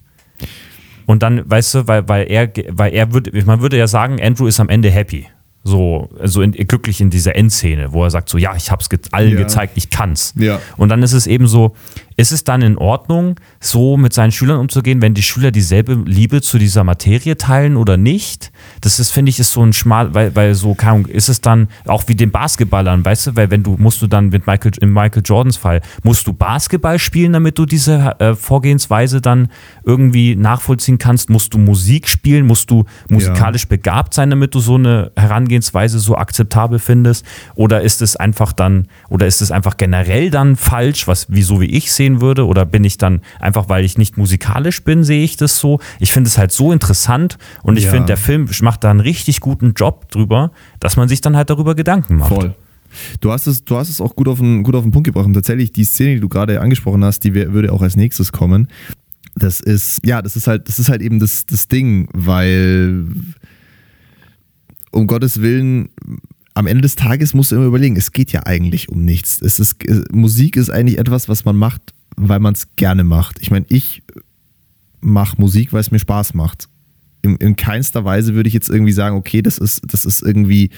Und dann, weißt du, weil, weil er, weil er würde, man würde ja sagen, Andrew ist am Ende happy. So, so in, glücklich in dieser Endszene, wo er sagt so, ja, ich hab's ge allen ja. gezeigt, ich kann's. Ja. Und dann ist es eben so, ist es dann in Ordnung, so mit seinen Schülern umzugehen, wenn die Schüler dieselbe Liebe zu dieser Materie teilen oder nicht? Das ist, finde ich, ist so ein schmal, weil, weil so, keine Ahnung, ist es dann auch wie den Basketballern, weißt du, weil wenn du, musst du dann mit Michael, in Michael Jordans Fall, musst du Basketball spielen, damit du diese äh, Vorgehensweise dann irgendwie nachvollziehen kannst? Musst du Musik spielen? Musst du musikalisch ja. begabt sein, damit du so eine Herangehensweise so akzeptabel findest? Oder ist es einfach dann, oder ist es einfach generell dann falsch, was, wie so wie ich sehe, sehen würde? Oder bin ich dann einfach, weil ich nicht musikalisch bin, sehe ich das so? Ich finde es halt so interessant und ich ja. finde, der Film macht da einen richtig guten Job drüber, dass man sich dann halt darüber Gedanken macht. Voll. Du hast es, du hast es auch gut auf, den, gut auf den Punkt gebracht. Und tatsächlich, die Szene, die du gerade angesprochen hast, die würde auch als nächstes kommen. Das ist, ja, das ist halt, das ist halt eben das, das Ding, weil um Gottes Willen, am Ende des Tages musst du immer überlegen, es geht ja eigentlich um nichts. Es ist, Musik ist eigentlich etwas, was man macht, weil man es gerne macht. Ich meine, ich mache Musik, weil es mir Spaß macht. In, in keinster Weise würde ich jetzt irgendwie sagen, okay, das ist, das ist irgendwie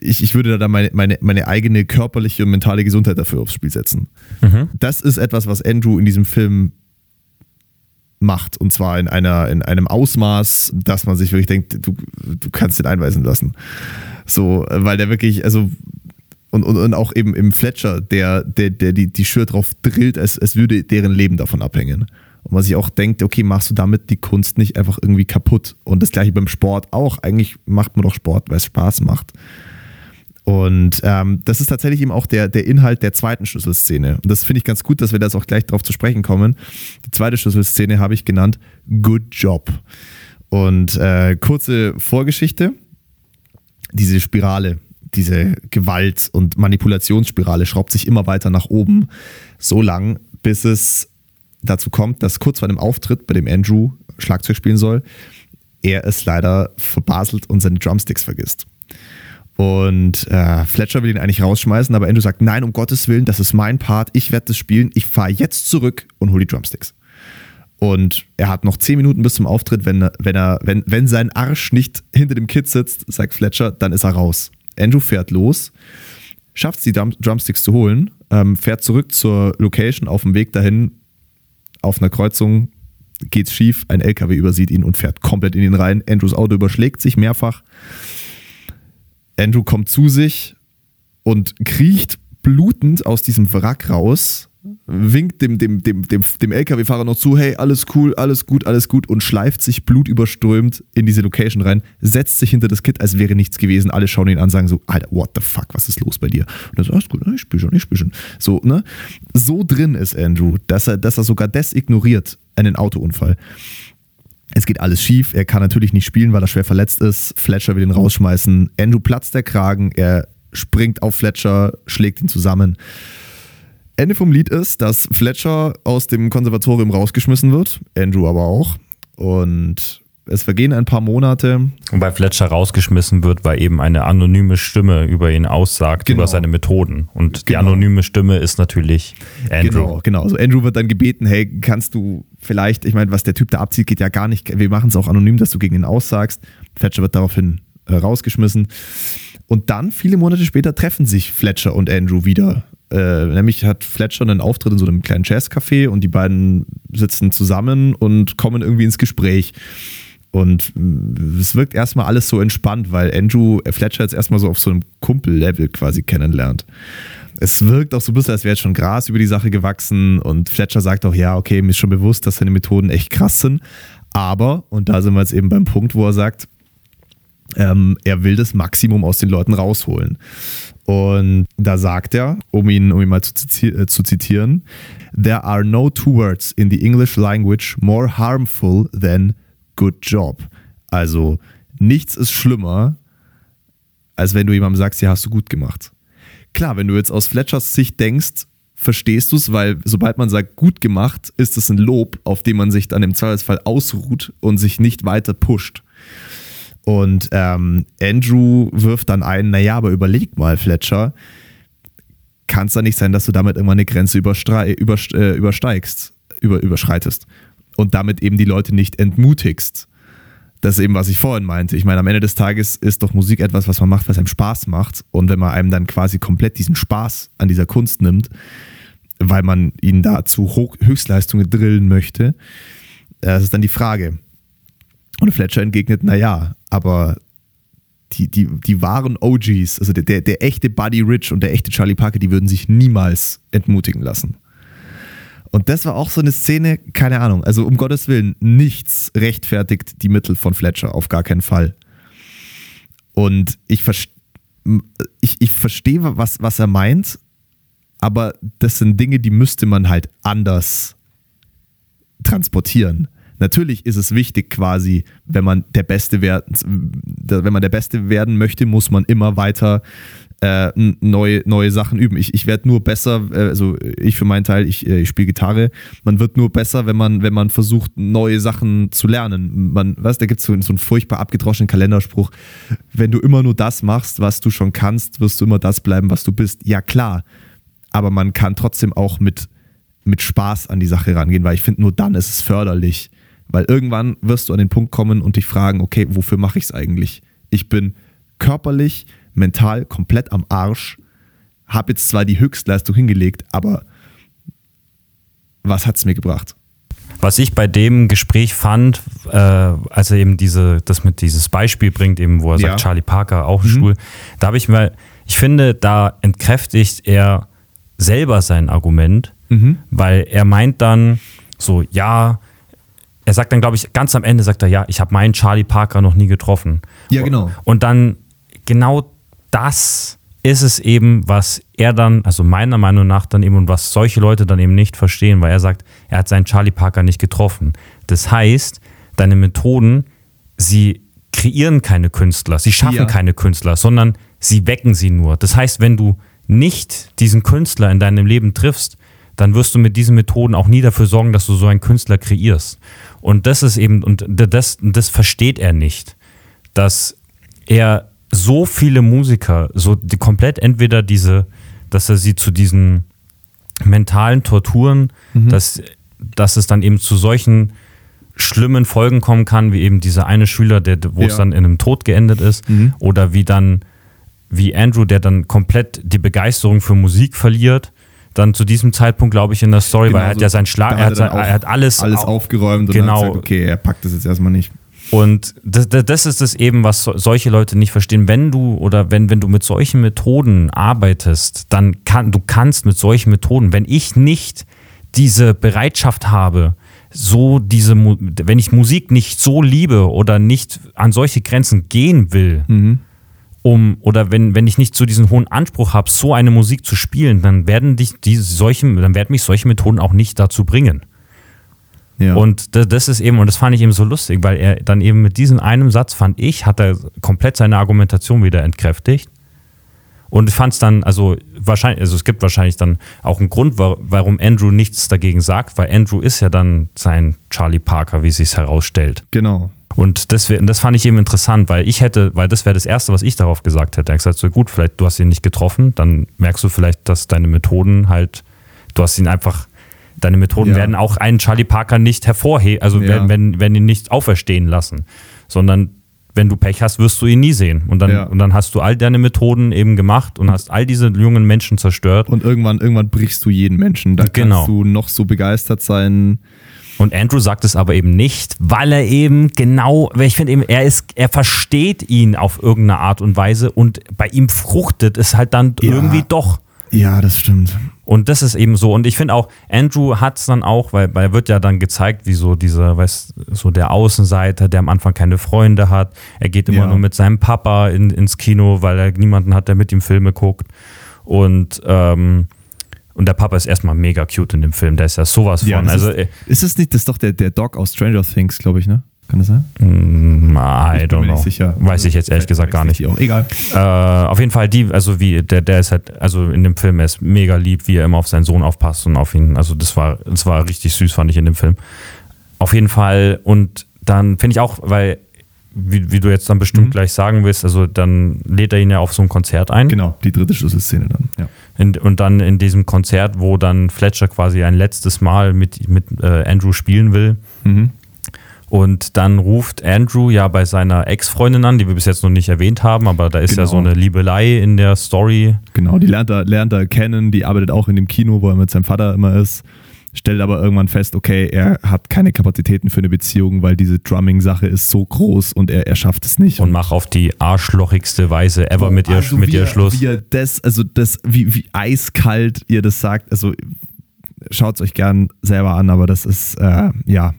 ich, ich würde da meine, meine, meine eigene körperliche und mentale Gesundheit dafür aufs Spiel setzen. Mhm. Das ist etwas, was Andrew in diesem Film macht. Und zwar in, einer, in einem Ausmaß, dass man sich wirklich denkt, du, du kannst den einweisen lassen. So, weil der wirklich, also und, und, und auch eben im Fletcher, der, der, der die, die Schür drauf drillt, als, als würde deren Leben davon abhängen. Und man sich auch denkt, okay, machst du damit die Kunst nicht einfach irgendwie kaputt? Und das gleiche beim Sport auch. Eigentlich macht man doch Sport, weil es Spaß macht. Und ähm, das ist tatsächlich eben auch der, der Inhalt der zweiten Schlüsselszene. Und das finde ich ganz gut, dass wir das auch gleich darauf zu sprechen kommen. Die zweite Schlüsselszene habe ich genannt Good Job. Und äh, kurze Vorgeschichte. Diese Spirale, diese Gewalt- und Manipulationsspirale schraubt sich immer weiter nach oben, so lang, bis es dazu kommt, dass kurz vor dem Auftritt, bei dem Andrew Schlagzeug spielen soll, er es leider verbaselt und seine Drumsticks vergisst. Und äh, Fletcher will ihn eigentlich rausschmeißen, aber Andrew sagt, nein, um Gottes Willen, das ist mein Part, ich werde das spielen, ich fahre jetzt zurück und hole die Drumsticks. Und er hat noch zehn Minuten bis zum Auftritt, wenn, wenn, er, wenn, wenn sein Arsch nicht hinter dem Kit sitzt, sagt Fletcher, dann ist er raus. Andrew fährt los, schafft es, die Drum Drumsticks zu holen, ähm, fährt zurück zur Location auf dem Weg dahin, auf einer Kreuzung geht's schief, ein LKW übersieht ihn und fährt komplett in ihn rein. Andrews Auto überschlägt sich mehrfach. Andrew kommt zu sich und kriecht blutend aus diesem Wrack raus, winkt dem, dem, dem, dem, dem LKW-Fahrer noch zu, hey, alles cool, alles gut, alles gut und schleift sich blutüberströmt in diese Location rein, setzt sich hinter das Kit, als wäre nichts gewesen. Alle schauen ihn an, sagen so, Alter, what the fuck, was ist los bei dir? Und er so, alles gut, ich spiel schon, ich spiel schon. So, ne? So drin ist Andrew, dass er, dass er sogar das ignoriert, einen Autounfall. Es geht alles schief. Er kann natürlich nicht spielen, weil er schwer verletzt ist. Fletcher will ihn rausschmeißen. Andrew platzt der Kragen. Er springt auf Fletcher, schlägt ihn zusammen. Ende vom Lied ist, dass Fletcher aus dem Konservatorium rausgeschmissen wird. Andrew aber auch. Und es vergehen ein paar Monate. Wobei Fletcher rausgeschmissen wird, weil eben eine anonyme Stimme über ihn aussagt, genau. über seine Methoden. Und die genau. anonyme Stimme ist natürlich Andrew. Genau, genau. Also Andrew wird dann gebeten, hey, kannst du vielleicht, ich meine, was der Typ da abzieht, geht ja gar nicht. Wir machen es auch anonym, dass du gegen ihn aussagst. Fletcher wird daraufhin äh, rausgeschmissen. Und dann, viele Monate später, treffen sich Fletcher und Andrew wieder. Äh, nämlich hat Fletcher einen Auftritt in so einem kleinen Jazzcafé und die beiden sitzen zusammen und kommen irgendwie ins Gespräch. Und mm, es wirkt erstmal alles so entspannt, weil Andrew Fletcher jetzt erstmal so auf so einem Kumpel-Level quasi kennenlernt. Es wirkt auch so ein bisschen, als wäre jetzt schon Gras über die Sache gewachsen und Fletcher sagt auch, ja, okay, mir ist schon bewusst, dass seine Methoden echt krass sind. Aber, und da sind wir jetzt eben beim Punkt, wo er sagt, ähm, er will das Maximum aus den Leuten rausholen. Und da sagt er, um ihn, um ihn mal zu, äh, zu zitieren, There are no two words in the English language more harmful than good job. Also nichts ist schlimmer, als wenn du jemandem sagst, ja, hast du gut gemacht. Klar, wenn du jetzt aus Fletchers Sicht denkst, verstehst du es, weil sobald man sagt, gut gemacht, ist es ein Lob, auf dem man sich dann im Zweifelsfall ausruht und sich nicht weiter pusht. Und ähm, Andrew wirft dann ein, naja, aber überleg mal, Fletcher, kann es da nicht sein, dass du damit irgendwann eine Grenze äh, übersteigst, über, überschreitest und damit eben die Leute nicht entmutigst. Das ist eben, was ich vorhin meinte. Ich meine, am Ende des Tages ist doch Musik etwas, was man macht, was einem Spaß macht. Und wenn man einem dann quasi komplett diesen Spaß an dieser Kunst nimmt, weil man ihn da zu Höchstleistungen drillen möchte, äh, das ist dann die Frage. Und Fletcher entgegnet, naja, aber die, die, die wahren OGs, also der, der, der echte Buddy Rich und der echte Charlie Parker, die würden sich niemals entmutigen lassen. Und das war auch so eine Szene, keine Ahnung, also um Gottes Willen, nichts rechtfertigt die Mittel von Fletcher, auf gar keinen Fall. Und ich, ich, ich verstehe, was, was er meint, aber das sind Dinge, die müsste man halt anders transportieren. Natürlich ist es wichtig, quasi, wenn man der Beste werden, wenn man der Beste werden möchte, muss man immer weiter äh, neue, neue Sachen üben. Ich, ich werde nur besser, äh, also ich für meinen Teil, ich, äh, ich spiele Gitarre. Man wird nur besser, wenn man, wenn man versucht, neue Sachen zu lernen. Man, was, da gibt es so, so einen furchtbar abgedroschenen Kalenderspruch. Wenn du immer nur das machst, was du schon kannst, wirst du immer das bleiben, was du bist. Ja, klar. Aber man kann trotzdem auch mit, mit Spaß an die Sache rangehen, weil ich finde, nur dann ist es förderlich. Weil irgendwann wirst du an den Punkt kommen und dich fragen, okay, wofür mache ich es eigentlich? Ich bin körperlich, mental komplett am Arsch, habe jetzt zwar die Höchstleistung hingelegt, aber was hat es mir gebracht? Was ich bei dem Gespräch fand, äh, als er eben diese, das mit dieses Beispiel bringt, eben, wo er ja. sagt, Charlie Parker auch ein mhm. Stuhl, da habe ich mal, ich finde, da entkräftigt er selber sein Argument, mhm. weil er meint dann so, ja, er sagt dann, glaube ich, ganz am Ende sagt er, ja, ich habe meinen Charlie Parker noch nie getroffen. Ja, genau. Und dann genau das ist es eben, was er dann, also meiner Meinung nach dann eben und was solche Leute dann eben nicht verstehen, weil er sagt, er hat seinen Charlie Parker nicht getroffen. Das heißt, deine Methoden, sie kreieren keine Künstler, sie schaffen ja. keine Künstler, sondern sie wecken sie nur. Das heißt, wenn du nicht diesen Künstler in deinem Leben triffst, dann wirst du mit diesen Methoden auch nie dafür sorgen, dass du so einen Künstler kreierst. Und das ist eben, und das, das versteht er nicht, dass er so viele Musiker, so die komplett entweder diese, dass er sie zu diesen mentalen Torturen, mhm. dass, dass es dann eben zu solchen schlimmen Folgen kommen kann, wie eben dieser eine Schüler, der, wo ja. es dann in einem Tod geendet ist, mhm. oder wie dann, wie Andrew, der dann komplett die Begeisterung für Musik verliert. Dann zu diesem Zeitpunkt, glaube ich, in der Story, genau, weil er hat ja seinen Schlag, er hat, er hat alles, alles aufgeräumt und genau. gesagt, okay, er packt das jetzt erstmal nicht. Und das, das ist es eben, was solche Leute nicht verstehen. Wenn du oder wenn, wenn du mit solchen Methoden arbeitest, dann kann du kannst mit solchen Methoden, wenn ich nicht diese Bereitschaft habe, so diese, wenn ich Musik nicht so liebe oder nicht an solche Grenzen gehen will, mhm. Um oder wenn, wenn ich nicht so diesen hohen Anspruch habe, so eine Musik zu spielen, dann werden dich diese solche, dann werden mich solche Methoden auch nicht dazu bringen. Ja. Und das ist eben, und das fand ich eben so lustig, weil er dann eben mit diesem einen Satz, fand ich, hat er komplett seine Argumentation wieder entkräftigt. Und fand es dann, also wahrscheinlich, also es gibt wahrscheinlich dann auch einen Grund, warum Andrew nichts dagegen sagt, weil Andrew ist ja dann sein Charlie Parker, wie sich herausstellt. Genau. Und das, das fand ich eben interessant, weil ich hätte, weil das wäre das Erste, was ich darauf gesagt hätte. Er hat gesagt, so gut, vielleicht du hast ihn nicht getroffen, dann merkst du vielleicht, dass deine Methoden halt, du hast ihn einfach Deine Methoden ja. werden auch einen Charlie Parker nicht hervorheben, also ja. werden, werden, werden ihn nicht auferstehen lassen, sondern wenn du Pech hast, wirst du ihn nie sehen. Und dann, ja. und dann hast du all deine Methoden eben gemacht und hast all diese jungen Menschen zerstört. Und irgendwann, irgendwann brichst du jeden Menschen. Da genau. kannst du noch so begeistert sein. Und Andrew sagt es aber eben nicht, weil er eben genau, ich finde eben, er ist, er versteht ihn auf irgendeine Art und Weise und bei ihm fruchtet es halt dann ja. irgendwie doch. Ja, das stimmt. Und das ist eben so. Und ich finde auch, Andrew hat es dann auch, weil, weil wird ja dann gezeigt, wie so dieser, weißt so der Außenseiter, der am Anfang keine Freunde hat. Er geht immer ja. nur mit seinem Papa in, ins Kino, weil er niemanden hat, der mit ihm Filme guckt. Und, ähm, und der Papa ist erstmal mega cute in dem Film. Der ist ja sowas von. Ja, also, ist, ist es nicht, das ist doch der, der Dog aus Stranger Things, glaube ich, ne? Kann das sein? Mm, I don't know. Sicher. Weiß ich jetzt ehrlich gesagt gar nicht. Egal. Äh, auf jeden Fall die, also wie, der, der ist halt, also in dem Film, er ist mega lieb, wie er immer auf seinen Sohn aufpasst und auf ihn. Also das war, das war richtig süß, fand ich in dem Film. Auf jeden Fall. Und dann finde ich auch, weil, wie, wie du jetzt dann bestimmt mhm. gleich sagen willst, also dann lädt er ihn ja auf so ein Konzert ein. Genau, die dritte Schlüsselszene dann, ja. In, und dann in diesem Konzert, wo dann Fletcher quasi ein letztes Mal mit, mit äh, Andrew spielen will. Mhm und dann ruft Andrew ja bei seiner Ex-Freundin an, die wir bis jetzt noch nicht erwähnt haben, aber da ist genau. ja so eine Liebelei in der Story. Genau, die lernt er, lernt er kennen, die arbeitet auch in dem Kino, wo er mit seinem Vater immer ist. Stellt aber irgendwann fest, okay, er hat keine Kapazitäten für eine Beziehung, weil diese Drumming-Sache ist so groß und er, er schafft es nicht. Und macht auf die arschlochigste Weise ever mit ihr, also mit ihr Schluss. Wie das, also das, wie, wie eiskalt ihr das sagt, also schaut es euch gern selber an, aber das ist, äh, ja,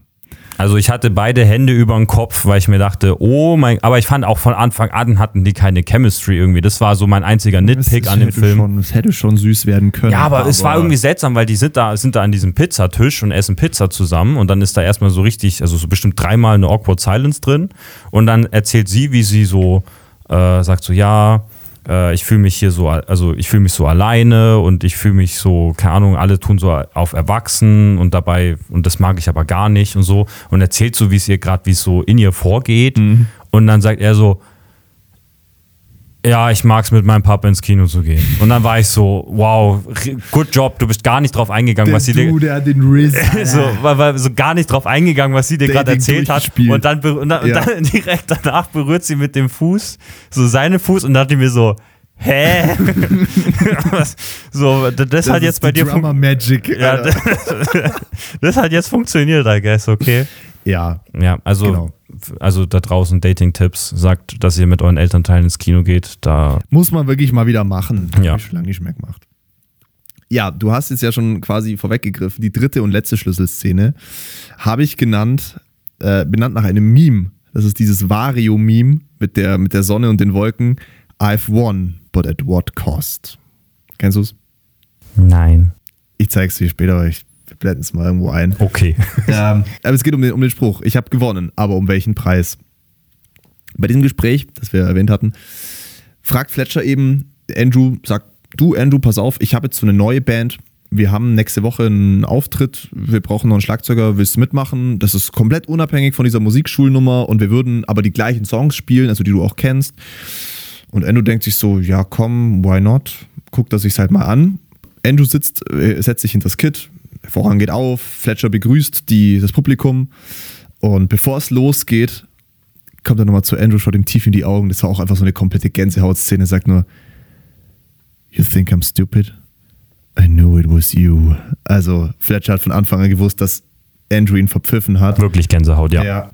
also ich hatte beide Hände über den Kopf, weil ich mir dachte, oh mein, aber ich fand auch von Anfang an hatten die keine Chemistry irgendwie. Das war so mein einziger Nitpick an dem Film. Es hätte schon süß werden können. Ja, aber, aber, es war irgendwie seltsam, weil die sind da, sind da an diesem Pizzatisch und essen Pizza zusammen und dann ist da erstmal so richtig, also so bestimmt dreimal eine awkward Silence drin und dann erzählt sie, wie sie so äh, sagt so, ja, äh, ich fühle mich hier so, also ich fühle mich so alleine und ich fühle mich so, keine Ahnung, alle tun so auf erwachsen und dabei, und das mag ich aber gar nicht und so. Und erzählt so, wie es ihr gerade, wie es so in ihr vorgeht. Mhm. Und dann sagt er so, ja, ich mag es mit meinem Papa ins Kino zu gehen. Und dann war ich so, wow, good job, du bist gar nicht drauf eingegangen, der was sie du, dir. Der hat den Riz, *laughs* so, war, war so gar nicht drauf eingegangen, was sie dir gerade erzählt hat. Und dann, und, dann, ja. und *laughs* dann direkt danach berührt sie mit dem Fuß, so seinen Fuß, und dann dachte ich mir so, Hä? *laughs* so, das, das, hat jetzt bei dir Magic. Ja, das, *laughs* das, hat jetzt funktioniert, I guess, okay. Ja. Ja, also genau also da draußen Dating-Tipps, sagt, dass ihr mit euren Elternteilen ins Kino geht. Da Muss man wirklich mal wieder machen. Ja. Hab ich schon lange nicht mehr gemacht. Ja, du hast jetzt ja schon quasi vorweggegriffen. Die dritte und letzte Schlüsselszene habe ich genannt, äh, benannt nach einem Meme. Das ist dieses Vario-Meme mit der, mit der Sonne und den Wolken. I've won, but at what cost? Kennst du es? Nein. Ich zeig's dir später, aber ich wir blenden es mal irgendwo ein. Okay. *laughs* Ähm, aber es geht um den, um den Spruch. Ich habe gewonnen, aber um welchen Preis? Bei diesem Gespräch, das wir erwähnt hatten, fragt Fletcher eben, Andrew sagt, du Andrew, pass auf, ich habe jetzt so eine neue Band. Wir haben nächste Woche einen Auftritt. Wir brauchen noch einen Schlagzeuger. Willst du mitmachen? Das ist komplett unabhängig von dieser Musikschulnummer und wir würden aber die gleichen Songs spielen, also die du auch kennst. Und Andrew denkt sich so, ja komm, why not? Guckt er sich halt mal an. Andrew sitzt, äh, setzt sich hinter das Kit, Vorhang geht auf, Fletcher begrüßt die, das Publikum und bevor es losgeht, kommt er nochmal zu Andrew, schaut ihm tief in die Augen. Das war auch einfach so eine komplette Gänsehautszene, sagt nur, You think I'm stupid? I knew it was you. Also Fletcher hat von Anfang an gewusst, dass Andrew ihn verpfiffen hat. Wirklich Gänsehaut, ja. ja.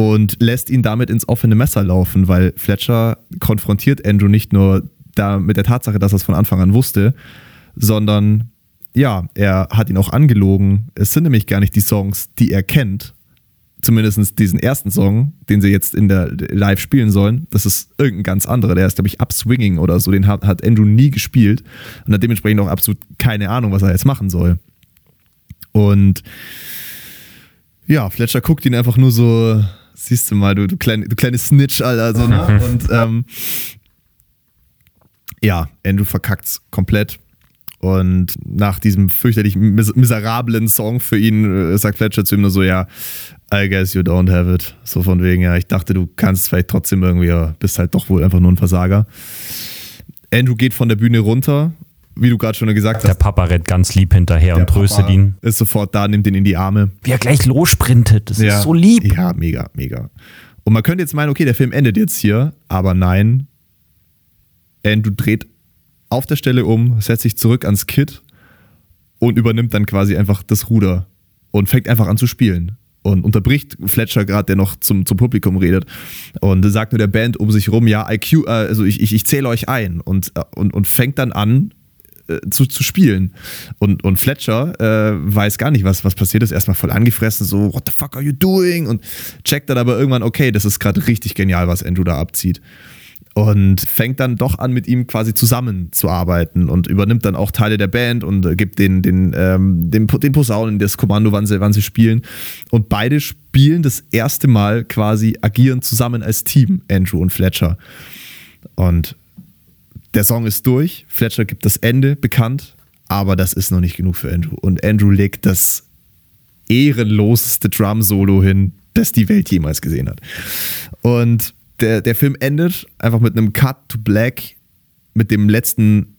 Und lässt ihn damit ins offene Messer laufen, weil Fletcher konfrontiert Andrew nicht nur da mit der Tatsache, dass er es von Anfang an wusste, sondern ja, er hat ihn auch angelogen. Es sind nämlich gar nicht die Songs, die er kennt. Zumindest diesen ersten Song, den sie jetzt in der Live spielen sollen. Das ist irgendein ganz anderer. Der ist, glaube ich, Upswinging oder so. Den hat, hat Andrew nie gespielt und hat dementsprechend auch absolut keine Ahnung, was er jetzt machen soll. Und ja, Fletcher guckt ihn einfach nur so, siehst du mal, du, du, kleine, du kleine Snitch, Alter. So, ne? *laughs* Und ähm, ja, Andrew verkackt's komplett und nach diesem fürchterlich mis miserablen Song für ihn äh, sagt Fletcher zu ihm nur so, ja, I guess you don't have it. So von wegen, ja, ich dachte, du kannst vielleicht trotzdem irgendwie, aber bist halt doch wohl einfach nur ein Versager. Andrew geht von der Bühne runter, wie du gerade schon gesagt hast. Der Papa rennt ganz lieb hinterher und tröstet Papa ihn. Ist sofort da, nimmt ihn in die Arme. Wie er gleich lossprintet, das ja. ist so lieb. Ja, mega, mega. Und man könnte jetzt meinen, okay, der Film endet jetzt hier, aber nein. Andrew dreht auf der Stelle um, setzt sich zurück ans Kit und übernimmt dann quasi einfach das Ruder und fängt einfach an zu spielen. Und unterbricht Fletcher gerade, der noch zum, zum Publikum redet. Und sagt nur der Band um sich rum, ja, IQ, äh, also ich, ich, ich zähle euch ein. Und, äh, und, und fängt dann an, äh, zu, zu spielen. Und, und Fletcher äh, weiß gar nicht, was, was passiert ist. Erstmal voll angefressen, so, what the fuck are you doing? Und checkt dann aber irgendwann, okay, das ist gerade richtig genial, was Andrew da abzieht und fängt dann doch an, mit ihm quasi zusammenzuarbeiten und übernimmt dann auch Teile der Band und gibt den, den, ähm, den, den Posaunen das Kommando, wann sie, wann sie spielen. Und beide spielen das erste Mal quasi agieren zusammen als Team, Andrew und Fletcher. Und der Song ist durch, Fletcher gibt das Ende bekannt, aber das ist noch nicht genug für Andrew. Und Andrew legt das ehrenloseste Drum-Solo hin, das die Welt jemals gesehen hat. Und der, der Film endet einfach mit einem Cut to Black, mit dem letzten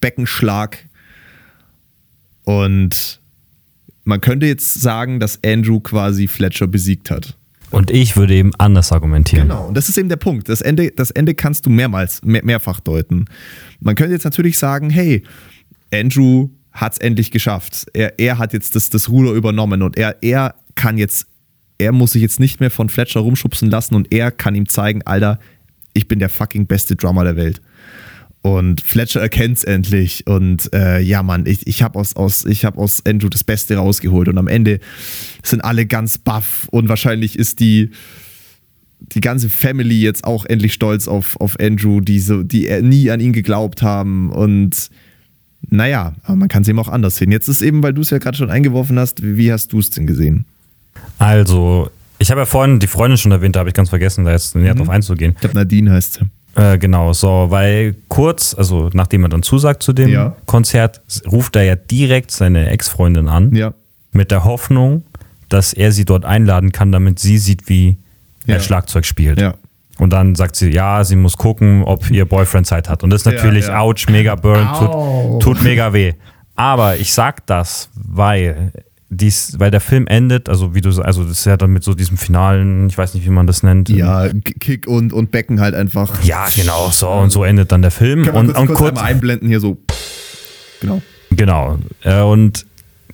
Beckenschlag. Und man könnte jetzt sagen, dass Andrew quasi Fletcher besiegt hat. Und ich würde eben anders argumentieren. Genau, und das ist eben der Punkt. Das Ende, das Ende kannst du mehrmals, mehr, mehrfach deuten. Man könnte jetzt natürlich sagen, hey, Andrew hat es endlich geschafft. Er, er hat jetzt das, das Ruder übernommen und er, er kann jetzt er muss sich jetzt nicht mehr von Fletcher rumschubsen lassen und er kann ihm zeigen, Alter, ich bin der fucking beste Drummer der Welt. Und Fletcher erkennt es endlich. Und äh, ja, Mann, ich, ich habe aus, aus, hab aus Andrew das Beste rausgeholt. Und am Ende sind alle ganz baff. Und wahrscheinlich ist die, die ganze Family jetzt auch endlich stolz auf, auf Andrew, die, so, die nie an ihn geglaubt haben. Und naja, aber man kann es eben auch anders sehen. Jetzt ist eben, weil du es ja gerade schon eingeworfen hast, wie hast du es denn gesehen? Also, ich habe ja vorhin die Freundin schon erwähnt, da habe ich ganz vergessen, da jetzt näher mhm. drauf einzugehen. Ich glaube, Nadine heißt sie. Äh, genau, so, weil kurz, also nachdem er dann zusagt zu dem ja. Konzert, ruft er ja direkt seine Ex-Freundin an. Ja. Mit der Hoffnung, dass er sie dort einladen kann, damit sie sieht, wie ja. er Schlagzeug spielt. Ja. Und dann sagt sie, ja, sie muss gucken, ob ihr Boyfriend Zeit hat. Und das ist natürlich, ouch, mega burn, tut, tut mega weh. Aber ich sag das, weil dies, weil der Film endet, also wie du also das ist ja dann mit so diesem finalen, ich weiß nicht, wie man das nennt. Ja, Kick und, und Becken halt einfach. Ja, genau, so und so endet dann der Film. Kann man und, kurz, und kurz, kurz einblenden hier so. Genau. Genau. Äh, und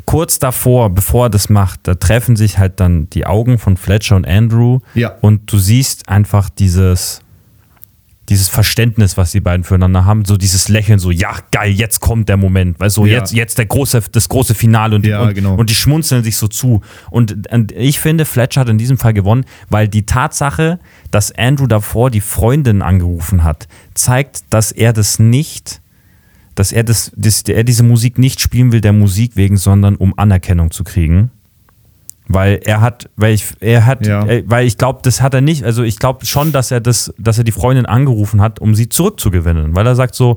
kurz davor, bevor er das macht, da treffen sich halt dann die Augen von Fletcher und Andrew. Ja. Und du siehst einfach dieses dieses Verständnis, was die beiden füreinander haben, so dieses Lächeln, so ja geil, jetzt kommt der Moment, weil so ja. jetzt jetzt der große das große Finale und, ja, und, genau. und die schmunzeln sich so zu und, und, ich finde Fletcher hat in diesem Fall gewonnen, weil die Tatsache, dass Andrew davor die Freundin angerufen hat, zeigt, dass er das nicht dass er das, dass er diese Musik nicht spielen will der Musik wegen, sondern um Anerkennung zu kriegen. Weil er hat, weil ich, er hat, ja. äh, weil ich glaube, das hat er nicht. Also ich glaube schon, dass er das, dass er die Freundin angerufen hat, um sie zurückzugewinnen. Weil er sagt so,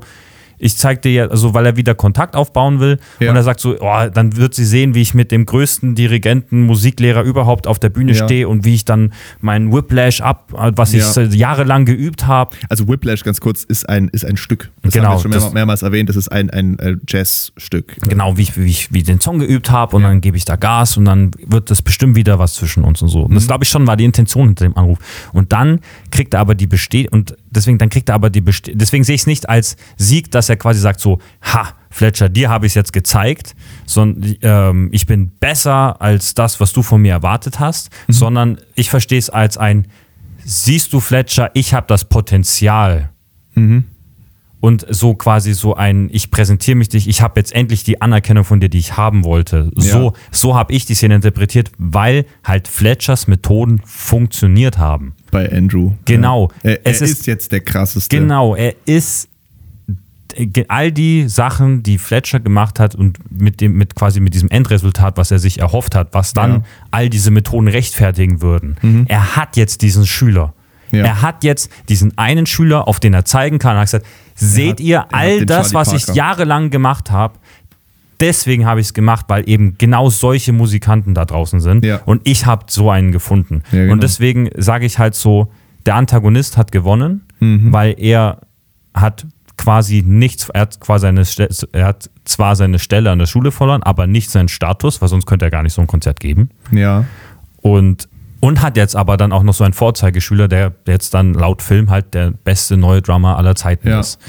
ich zeig dir ja, also weil er wieder Kontakt aufbauen will ja. und er sagt so, oh, dann wird sie sehen, wie ich mit dem größten Dirigenten, Musiklehrer überhaupt auf der Bühne ja. stehe und wie ich dann meinen Whiplash ab, was ich ja. jahrelang geübt habe. Also Whiplash, ganz kurz, ist ein, ist ein Stück. Das genau, haben wir schon mehrmals, mehrmals erwähnt, das ist ein, ein Jazzstück. Genau, wie ich, wie ich wie den Song geübt habe und dann gebe ich da Gas und dann wird das bestimmt wieder was zwischen uns und so. Und mhm. das glaube ich schon war die Intention hinter dem Anruf. Und dann kriegt er aber die Bestätigung und deswegen, dann kriegt er aber die Bestätigung, deswegen sehe ich es nicht als Sieg, dass er quasi sagt so, ha, Fletcher, dir habe ich es jetzt gezeigt, sondern ähm, ich bin besser als das, was du von mir erwartet hast, mhm. sondern ich verstehe es als ein, siehst du Fletcher, ich habe das Potenzial. Mhm. Und so quasi so ein, ich präsentiere mich dich, ich habe jetzt endlich die Anerkennung von dir, die ich haben wollte. So, ja. so habe ich die Szene interpretiert, weil halt Fletchers Methoden funktioniert haben. Bei Andrew. Genau. Ja. Er, er ist, ist, jetzt der krasseste. Genau, er ist all die Sachen, die Fletcher gemacht hat und mit dem, mit quasi mit diesem Endresultat, was er sich erhofft hat, was dann ja. all diese Methoden rechtfertigen würden. Mhm. Er hat jetzt diesen Schüler. Ja. Er hat jetzt diesen einen Schüler, auf den er zeigen kann. Er hat gesagt, seht hat, ihr all das, was ich jahrelang gemacht habe? Deswegen habe ich es gemacht, weil eben genau solche Musikanten da draußen sind. Ja. Und ich habe so einen gefunden. Genau. Und deswegen sage ich halt so, der Antagonist hat gewonnen, mhm. weil er hat quasi nichts, er hat quasi eine, er hat zwar seine Stelle an der Schule verloren, aber nicht seinen Status, weil sonst könnte er gar nicht so ein Konzert geben. Ja. Und, und hat jetzt aber dann auch noch so einen Vorzeigeschüler, der jetzt dann laut Film halt der beste neue Drummer aller Zeiten ja. ist.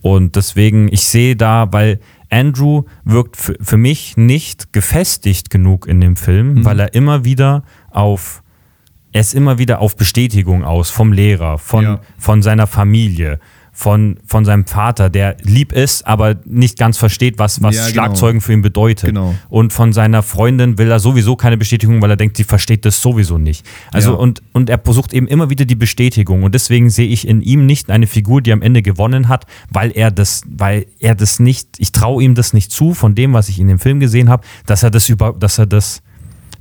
Und deswegen, ich sehe da, weil Andrew wirkt für mich nicht gefestigt genug in dem Film, mhm. weil er immer wieder auf er ist immer wieder auf Bestätigung aus vom Lehrer, von, ja. von seiner Familie, von, von seinem Vater, der lieb ist, aber nicht ganz versteht, was, was ja, genau. Schlagzeugen für ihn bedeutet. Genau. Und von seiner Freundin will er sowieso keine Bestätigung, weil er denkt, sie versteht das sowieso nicht. Also ja. und, und er versucht eben immer wieder die Bestätigung. Und deswegen sehe ich in ihm nicht eine Figur, die am Ende gewonnen hat, weil er das, weil er das nicht, ich traue ihm das nicht zu, von dem, was ich in dem Film gesehen habe, dass er das über, dass er das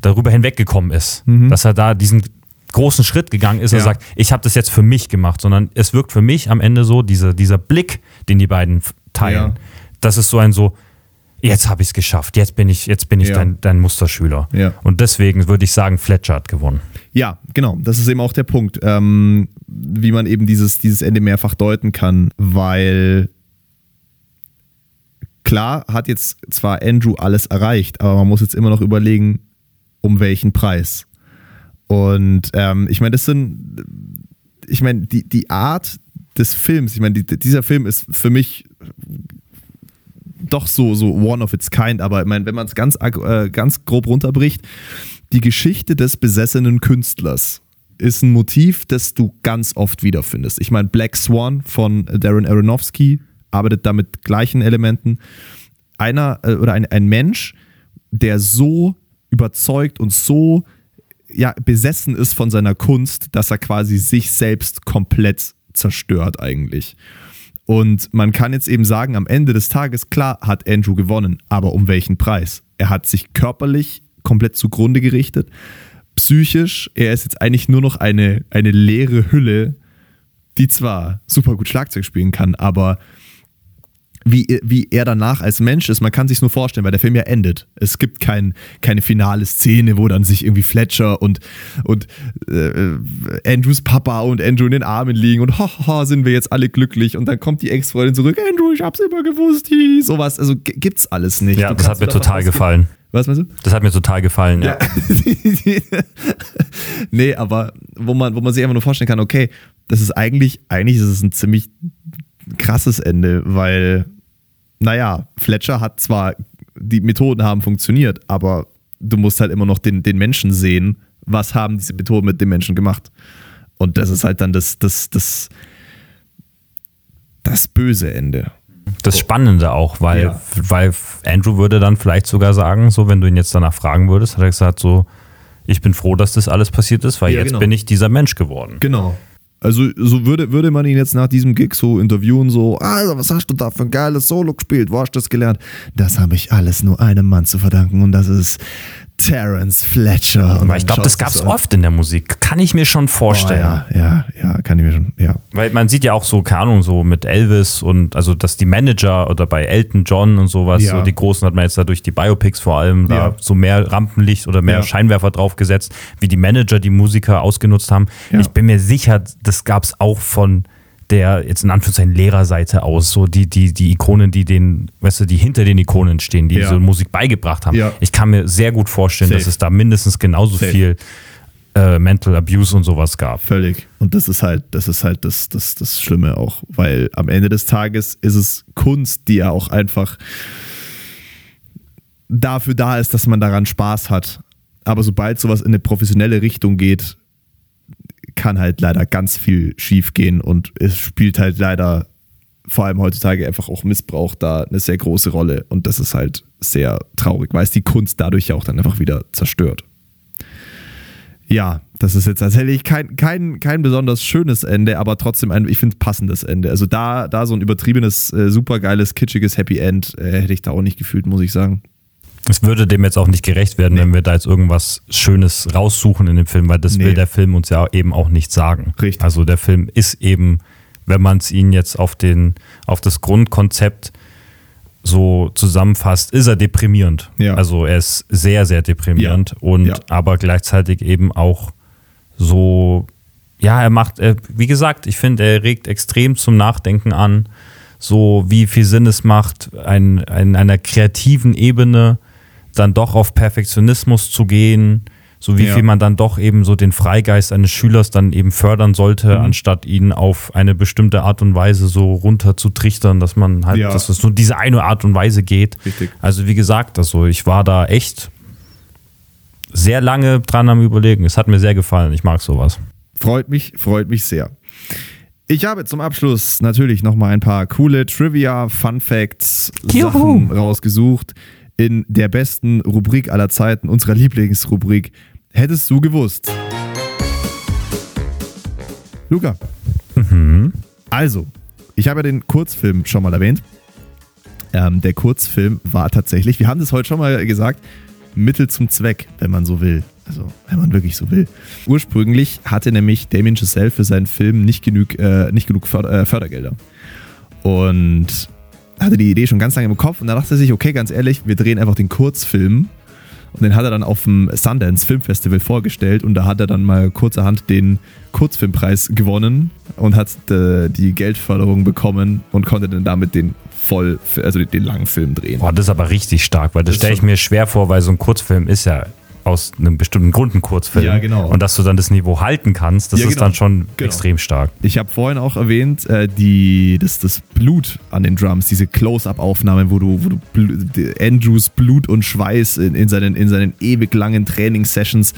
darüber hinweggekommen ist. Mhm. Dass er da diesen großen Schritt gegangen ist ja. und sagt, ich habe das jetzt für mich gemacht, sondern es wirkt für mich am Ende so, diese, dieser Blick, den die beiden teilen, ja. das ist so ein so, jetzt habe ich es geschafft, jetzt bin ich, jetzt bin ich ja. dein, dein Musterschüler. Ja. Und deswegen würde ich sagen, Fletcher hat gewonnen. Ja, genau. Das ist eben auch der Punkt, ähm, wie man eben dieses, dieses Ende mehrfach deuten kann, weil klar hat jetzt zwar Andrew alles erreicht, aber man muss jetzt immer noch überlegen, um welchen Preis. Und ähm, ich meine, das sind, ich meine, die, die Art des Films, ich meine, die, dieser Film ist für mich doch so, so one of its kind, aber ich meine, wenn man es ganz, äh, ganz grob runterbricht, die Geschichte des besessenen Künstlers ist ein Motiv, das du ganz oft wiederfindest. Ich meine, Black Swan von Darren Aronofsky arbeitet da mit gleichen Elementen. Einer äh, oder ein, ein Mensch, der so überzeugt und so ja, besessen ist von seiner Kunst, dass er quasi sich selbst komplett zerstört eigentlich. Und man kann jetzt eben sagen, am Ende des Tages, klar hat Andrew gewonnen, aber um welchen Preis? Er hat sich körperlich komplett zugrunde gerichtet, psychisch, er ist jetzt eigentlich nur noch eine, eine leere Hülle, die zwar super gut Schlagzeug spielen kann, aber wie, wie er danach als Mensch ist, man kann sich nur vorstellen, weil der Film ja endet. Es gibt kein, keine finale Szene, wo dann sich irgendwie Fletcher und, und äh, Andrews Papa und Andrew in den Armen liegen und haha, sind wir jetzt alle glücklich und dann kommt die Ex-Freundin zurück, Andrew, ich hab's immer gewusst, hi. sowas, also gibt's alles nicht. Ja, du das hat mir total gefallen. Was meinst du? Das hat mir total gefallen, ja. ja. *laughs* nee, aber wo man, wo man sich einfach nur vorstellen kann, okay, das ist eigentlich, eigentlich ist es ein ziemlich krasses Ende, weil naja, Fletcher hat zwar, die Methoden haben funktioniert, aber du musst halt immer noch den, den Menschen sehen, was haben diese Methoden mit dem Menschen gemacht. Und das ist halt dann das, das, das, das böse Ende. Das Spannende auch, weil, ja. weil Andrew würde dann vielleicht sogar sagen, so wenn du ihn jetzt danach fragen würdest, hat er gesagt so, ich bin froh, dass das alles passiert ist, weil ja, jetzt genau. bin ich dieser Mensch geworden. Genau. Also so würde, würde man ihn jetzt nach diesem Gig so interviewen, so, also was hast du da für ein geiles Solo gespielt, wo hast du das gelernt? Das habe ich alles nur einem Mann zu verdanken und das ist Terence Fletcher. Aber ich glaube, das gab es oft in der Musik. Kann ich mir schon vorstellen. Oh, ja, ja, ja, kann ich mir schon, ja. Weil man sieht ja auch so, keine Ahnung, so mit Elvis und also, dass die Manager oder bei Elton John und sowas, ja. so die Großen hat man jetzt da durch die Biopics vor allem ja. da so mehr Rampenlicht oder mehr ja. Scheinwerfer draufgesetzt, wie die Manager die Musiker ausgenutzt haben. Ich bin mir sicher, das gab es auch von der jetzt in Anführungszeichen Lehrerseite aus, so die, die, die Ikonen, die den, weißt du, die hinter den Ikonen stehen, die ja. diese Musik beigebracht haben. Ja. Ich kann mir sehr gut vorstellen, Safe. dass es da mindestens genauso Safe. viel äh, Mental Abuse und sowas gab. Völlig. Und das ist halt, das ist halt das, das, das Schlimme auch, weil am Ende des Tages ist es Kunst, die ja auch einfach dafür da ist, dass man daran Spaß hat. Aber sobald sowas in eine professionelle Richtung geht, kann halt leider ganz viel schief gehen und es spielt halt leider vor allem heutzutage einfach auch Missbrauch da eine sehr große Rolle und das ist halt sehr traurig, weil es die Kunst dadurch ja auch dann einfach wieder zerstört. Ja, das ist jetzt tatsächlich kein, kein, kein besonders schönes Ende, aber trotzdem ein, ich finde, passendes Ende. Also da, da so ein übertriebenes, äh, supergeiles, kitschiges Happy End äh, hätte ich da auch nicht gefühlt, muss ich sagen. Es würde dem jetzt auch nicht gerecht werden, nee. wenn wir da jetzt irgendwas Schönes raussuchen in dem Film, weil das nee. will der Film uns ja eben auch nicht sagen. Richtig. Also der Film ist eben, wenn man es ihn jetzt auf, den, auf das Grundkonzept so zusammenfasst, ist er deprimierend. Ja. Also er ist sehr, sehr deprimierend ja. und ja. aber gleichzeitig eben auch so, ja, er macht, er, wie gesagt, ich finde, er regt extrem zum Nachdenken an, so wie viel Sinn es macht, ein, in einer kreativen Ebene dann doch auf Perfektionismus zu gehen, so wie ja. viel man dann doch eben so den Freigeist eines Schülers dann eben fördern sollte, mhm. anstatt ihn auf eine bestimmte Art und Weise so runter zu trichtern, dass man halt, ja. dass es nur diese eine Art und Weise geht. Richtig. Also wie gesagt, also ich war da echt sehr lange dran am überlegen. Es hat mir sehr gefallen. Ich mag sowas. Freut mich, freut mich sehr. Ich habe zum Abschluss natürlich nochmal ein paar coole Trivia, Fun Facts, Sachen rausgesucht in der besten Rubrik aller Zeiten, unserer Lieblingsrubrik. Hättest du gewusst? Luca. Mhm. Also, ich habe ja den Kurzfilm schon mal erwähnt. Ähm, der Kurzfilm war tatsächlich, wir haben das heute schon mal gesagt, Mittel zum Zweck, wenn man so will. Also, wenn man wirklich so will. Ursprünglich hatte nämlich Damien Giselle für seinen Film nicht genug, äh, nicht genug Förder äh, Fördergelder. Und hatte die Idee schon ganz lange im Kopf und da dachte er sich, okay, ganz ehrlich, wir drehen einfach den Kurzfilm. Und den hat er dann auf dem Sundance Film Festival vorgestellt und da hat er dann mal kurzerhand den Kurzfilmpreis gewonnen und hat äh, die Geldförderung bekommen und konnte dann damit den voll, also den langen Film drehen. Boah, das ist aber richtig stark, weil das, das stelle ich mir schwer vor, weil so ein Kurzfilm ist ja aus einem bestimmten Grund ein Kurzfilm. Ja, genau. Und dass du dann das Niveau halten kannst, das ja, genau. ist dann schon genau. extrem stark. Ich habe vorhin auch erwähnt, äh, die, das, das Blut an den Drums, diese Close-Up-Aufnahmen, wo du, wo du Bl Andrews Blut und Schweiß in, in, seinen, in seinen ewig langen Trainingssessions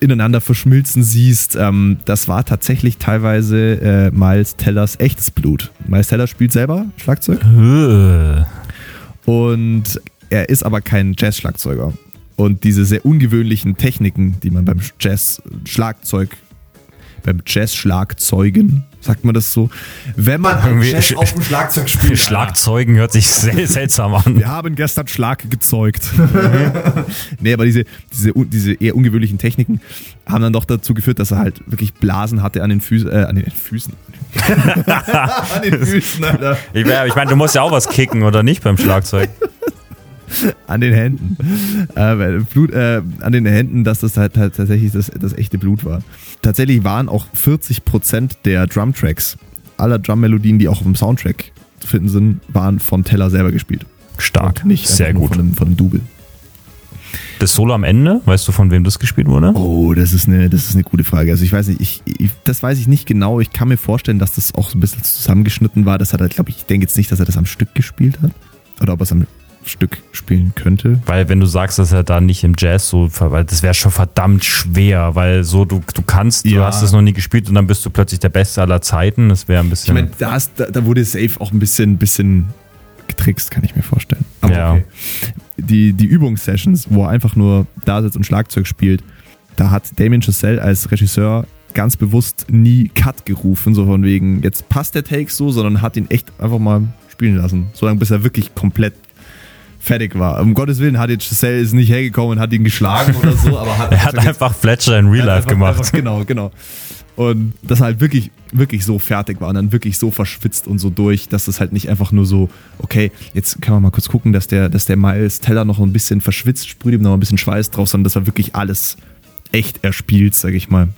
ineinander verschmilzen siehst. Ähm, das war tatsächlich teilweise äh, Miles Tellers echtes Blut. Miles Teller spielt selber Schlagzeug. und er ist aber kein Jazz-Schlagzeuger. Und diese sehr ungewöhnlichen Techniken, die man beim Jazz-Schlagzeug beim Jazz-Schlagzeugen, sagt man das so. Wenn man Irgendwie Jazz auf dem Schlagzeug spielt. Schlagzeugen hört sich sehr *laughs* seltsam an. Wir haben gestern Schlag gezeugt. *laughs* nee, aber diese, diese, diese eher ungewöhnlichen Techniken haben dann doch dazu geführt, dass er halt wirklich Blasen hatte an den Füßen, äh, an den Füßen. *laughs* an den Füßen, Alter. Ich, ich meine, du musst ja auch was kicken, oder nicht beim Schlagzeug? *laughs* an den Händen. Äh, Blut, äh, an den Händen, dass das halt, halt tatsächlich das, das, echte Blut war. Tatsächlich waren auch 40% der Drumtracks, aller Drummelodien, die auch auf dem Soundtrack zu finden sind, waren von Teller selber gespielt. Stark. Und nicht sehr gut. Von einem, von einem Double. Das Solo am Ende, weißt du, von wem das gespielt wurde? Oh, das ist eine, das ist eine gute Frage. Also ich weiß nicht, ich, ich, das weiß ich nicht genau. Ich kann mir vorstellen, dass das auch so ein bisschen zusammengeschnitten war. Das hat er, glaube ich, ich denke jetzt nicht, dass er das am Stück gespielt hat. Oder ob er es am Stück spielen könnte. Weil wenn du sagst, dass er da nicht im Jazz so, weil das wäre schon verdammt schwer, weil so du, du kannst, ja. du hast es noch nie gespielt und dann bist du plötzlich der Beste aller Zeiten. Das wäre ein bisschen. Ich meine, da, da, da, wurde Safe auch ein bisschen, bisschen getrickst, kann ich mir vorstellen. Aber ja. okay. Die, die Übungssessions, wo er einfach nur da sitzt und Schlagzeug spielt, da hat Damien Chazelle als Regisseur ganz bewusst nie Cut gerufen, so von wegen, jetzt passt der Take so, sondern hat ihn echt einfach mal spielen lassen. Solange bis er wirklich komplett fertig war. Um Gottes Willen hat jetzt Giselle ist nicht hergekommen und hat ihn geschlagen oder so, aber hat *laughs* er hat einfach Fletcher in Real Life einfach, gemacht. Einfach, genau, genau. Und das halt wirklich, wirklich so fertig war und dann wirklich so verschwitzt und so durch, dass das halt nicht einfach nur so, okay, jetzt kann man mal kurz gucken, dass der, dass der Miles Teller noch ein bisschen verschwitzt, sprüht ihm noch ein bisschen Schweiß drauf, sondern das war wirklich alles echt erspielt, sag ich mal.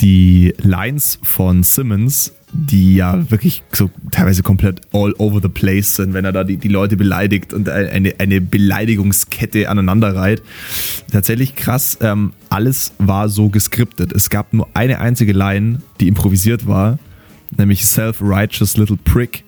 Die Lines von Simmons die ja wirklich so teilweise komplett all over the place sind, wenn er da die, die Leute beleidigt und eine, eine Beleidigungskette aneinander reiht. Tatsächlich krass, ähm, alles war so geskriptet. Es gab nur eine einzige Line, die improvisiert war, nämlich Self-Righteous Little Prick,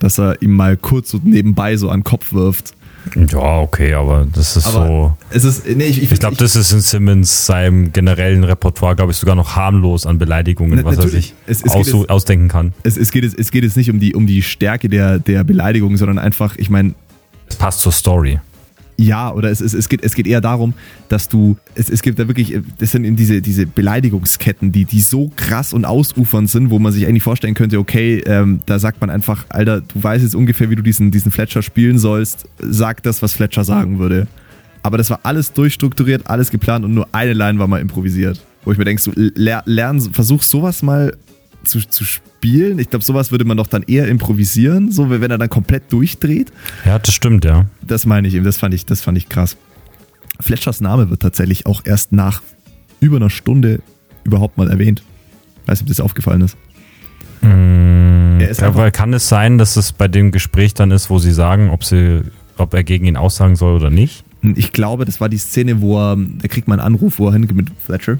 dass er ihm mal kurz so nebenbei so an den Kopf wirft. Ja, okay, aber das ist aber so. Es ist, nee, ich, ich, ich glaube, das ist in Simmons seinem generellen Repertoire, glaube ich, sogar noch harmlos an Beleidigungen, ne, was er sich es, es aus, jetzt, ausdenken kann. Es, es, geht jetzt, es geht jetzt nicht um die, um die Stärke der, der Beleidigung, sondern einfach, ich meine. Es passt zur Story. Ja, oder es, es, es, geht, es geht eher darum, dass du, es, es gibt da wirklich, das sind diese, diese Beleidigungsketten, die, die so krass und ausufernd sind, wo man sich eigentlich vorstellen könnte, okay, ähm, da sagt man einfach, Alter, du weißt jetzt ungefähr, wie du diesen, diesen Fletcher spielen sollst, sag das, was Fletcher sagen würde. Aber das war alles durchstrukturiert, alles geplant und nur eine Line war mal improvisiert. Wo ich mir denke, so, lern, versuch sowas mal zu, zu spielen. Ich glaube, sowas würde man doch dann eher improvisieren, so wenn er dann komplett durchdreht. Ja, das stimmt, ja. Das meine ich eben, das fand ich, das fand ich krass. Fletchers Name wird tatsächlich auch erst nach über einer Stunde überhaupt mal erwähnt. Weiß nicht, ob das aufgefallen ist. Mmh, ist aber kann es sein, dass es bei dem Gespräch dann ist, wo sie sagen, ob, sie, ob er gegen ihn aussagen soll oder nicht? Ich glaube, das war die Szene, wo er, da kriegt man einen Anruf, wo er hingeht mit Fletcher.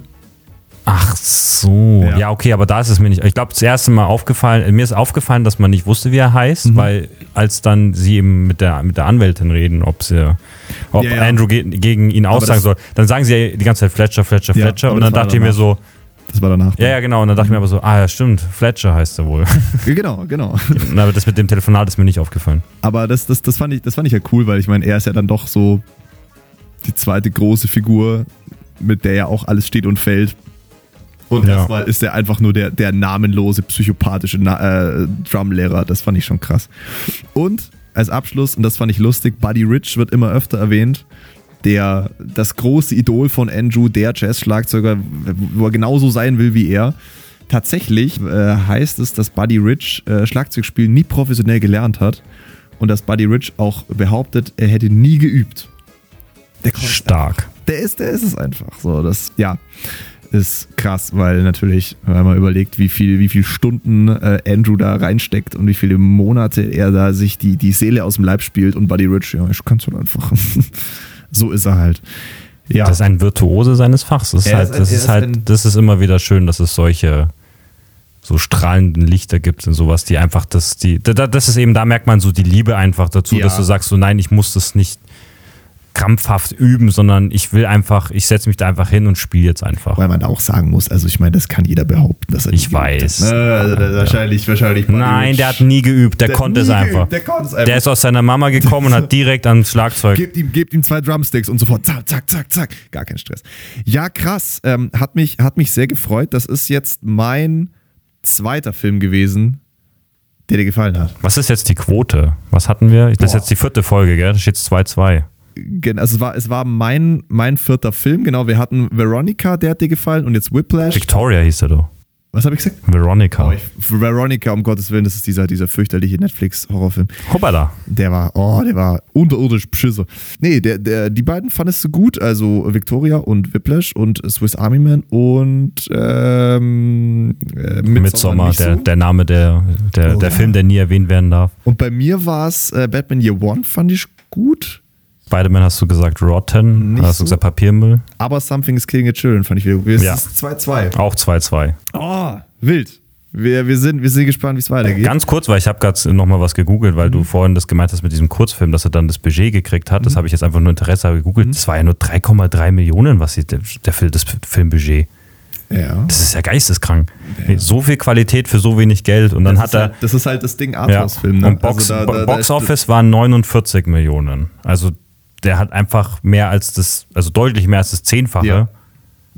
Ach so. Ja. ja. okay, aber da ist es mir nicht. Ich glaube, das erste Mal aufgefallen, mir ist aufgefallen, dass man nicht wusste, wie er heißt, mhm. weil als dann sie eben mit der, mit der Anwältin reden, ob sie, ob ja, ja. Andrew ge gegen ihn aussagen soll, dann sagen sie ja die ganze Zeit Fletcher, Fletcher, Fletcher. und dann dachte ich mir so, das war danach. Ja, ja, genau. Und dann dachte ich mir aber so, ah ja, stimmt, Fletcher heißt er wohl. *laughs* genau, genau. *laughs* Aber das mit dem Telefonat ist mir nicht aufgefallen. Aber das, das, das, fand, ich, das fand ich ja cool, weil ich meine, er ist ja dann doch so die zweite große Figur, mit der ja auch alles steht und fällt. Und ja. erstmal ist er einfach nur der, der namenlose, psychopathische äh, Drumlehrer. Das fand ich schon krass. Und als Abschluss, und das fand ich lustig, Buddy Rich wird immer öfter erwähnt. Der, das große Idol von Andrew, der Jazz-Schlagzeuger, wo er genauso sein will wie er. Tatsächlich äh, heißt es, dass Buddy Rich äh, Schlagzeugspiel nie professionell gelernt hat und dass Buddy Rich auch behauptet, er hätte nie geübt. Der Stark. Der ist, der ist es einfach. So, das, ja ist krass, weil natürlich, wenn man überlegt, wie viel, wie viel Stunden äh, Andrew da reinsteckt und wie viele Monate er da sich die, die Seele aus dem Leib spielt und Buddy Rich, ja, ich kann's halt einfach. *laughs* so ist er halt. Ja. Das ist ein Virtuose seines Fachs. Das ist, halt, das ist halt, das ist immer wieder schön, dass es solche so strahlenden Lichter gibt und sowas, die einfach das, die, das ist eben, da merkt man so die Liebe einfach dazu, ja. dass du sagst, so nein, ich muss das nicht krampfhaft üben, sondern ich will einfach, ich setze mich da einfach hin und spiele jetzt einfach. Weil man auch sagen muss, also ich meine, das kann jeder behaupten, dass er Ich weiß. Hat. Also wahrscheinlich, wahrscheinlich. Nein, der hat nie geübt, der, der konnte es einfach. der konnte es einfach. Der ist aus seiner Mama gekommen und hat *laughs* direkt ans Schlagzeug. Gebt ihm, gebt ihm zwei Drumsticks und sofort zack, zack, zack, zack. Gar kein Stress. Ja, krass. Ähm, hat, mich, hat mich sehr gefreut. Das ist jetzt mein zweiter Film gewesen, der dir gefallen hat. Was ist jetzt die Quote? Was hatten wir? Das Boah. ist jetzt die vierte Folge, gell? Da steht 2-2. Also es war, es war mein, mein vierter Film, genau. Wir hatten Veronica, der hat dir gefallen, und jetzt Whiplash. Victoria hieß er doch. Was habe ich gesagt? Veronica. Oh, ich, Veronica, um Gottes Willen, das ist dieser, dieser fürchterliche Netflix-Horrorfilm. Hoppala. Der war, oh, der war unterirdisch beschisser. Nee, der, der, die beiden fandest du gut, also Victoria und Whiplash und Swiss Army Man und ähm, äh, Midsommar, der, der Name der, der, oh, der Film, der nie erwähnt werden darf. Und bei mir war es äh, Batman Year One, fand ich gut. Spider-Man hast du gesagt Rotten, Nicht hast so. du gesagt Papiermüll. Aber Something is Killing a Children fand ich wieder gut. Es ja. ist 2-2. Auch 2-2. Oh, wild. Wir, wir, sind, wir sind gespannt, wie es weitergeht. Ganz kurz, weil ich habe gerade nochmal was gegoogelt, weil mhm. du vorhin das gemeint hast mit diesem Kurzfilm, dass er dann das Budget gekriegt hat. Mhm. Das habe ich jetzt einfach nur Interesse gegoogelt. Mhm. Das war ja nur 3,3 Millionen, was der, der, das Filmbudget. Ja. Das ist ja geisteskrank. Ja. So viel Qualität für so wenig Geld. Und dann das hat er. Halt, das ist halt das Ding Arthouse-Film. Ne? Und Box, also da, da, Box Office waren 49 Millionen. Also der hat einfach mehr als das, also deutlich mehr als das Zehnfache. Ja.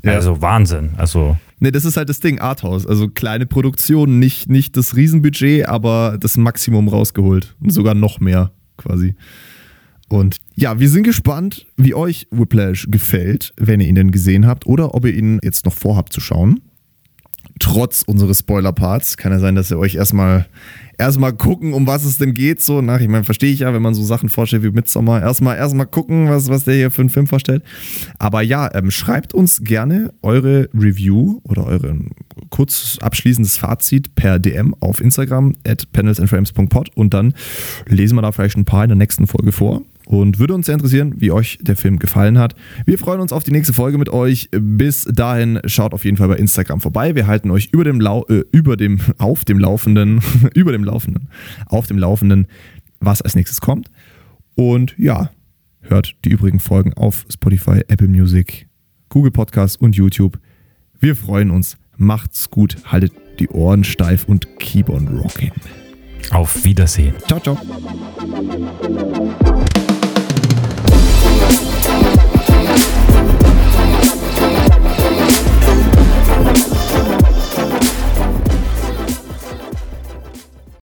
Ja. Also Wahnsinn. Also. Ne, das ist halt das Ding, Arthouse. Also kleine Produktion, nicht, nicht das Riesenbudget, aber das Maximum rausgeholt. Und sogar noch mehr quasi. Und ja, wir sind gespannt, wie euch Whiplash gefällt, wenn ihr ihn denn gesehen habt oder ob ihr ihn jetzt noch vorhabt zu schauen trotz unseres Spoiler-Parts. Kann ja sein, dass ihr euch erstmal erstmal gucken, um was es denn geht. So, nach, ich meine, verstehe ich ja, wenn man so Sachen vorstellt wie Midsommar. Erstmal erstmal gucken, was, was der hier für einen Film vorstellt. Aber ja, ähm, schreibt uns gerne eure Review oder eure kurz abschließendes Fazit per DM auf Instagram at panelsandframes.pod und dann lesen wir da vielleicht ein paar in der nächsten Folge vor. Und würde uns sehr interessieren, wie euch der Film gefallen hat. Wir freuen uns auf die nächste Folge mit euch. Bis dahin schaut auf jeden Fall bei Instagram vorbei. Wir halten euch über dem Lau äh, über dem *laughs* auf dem Laufenden *laughs* über dem Laufenden auf dem Laufenden, was als nächstes kommt. Und ja, hört die übrigen Folgen auf Spotify, Apple Music, Google Podcasts und YouTube. Wir freuen uns. Macht's gut, haltet die Ohren steif und keep on rocking. Auf Wiedersehen. Ciao, ciao.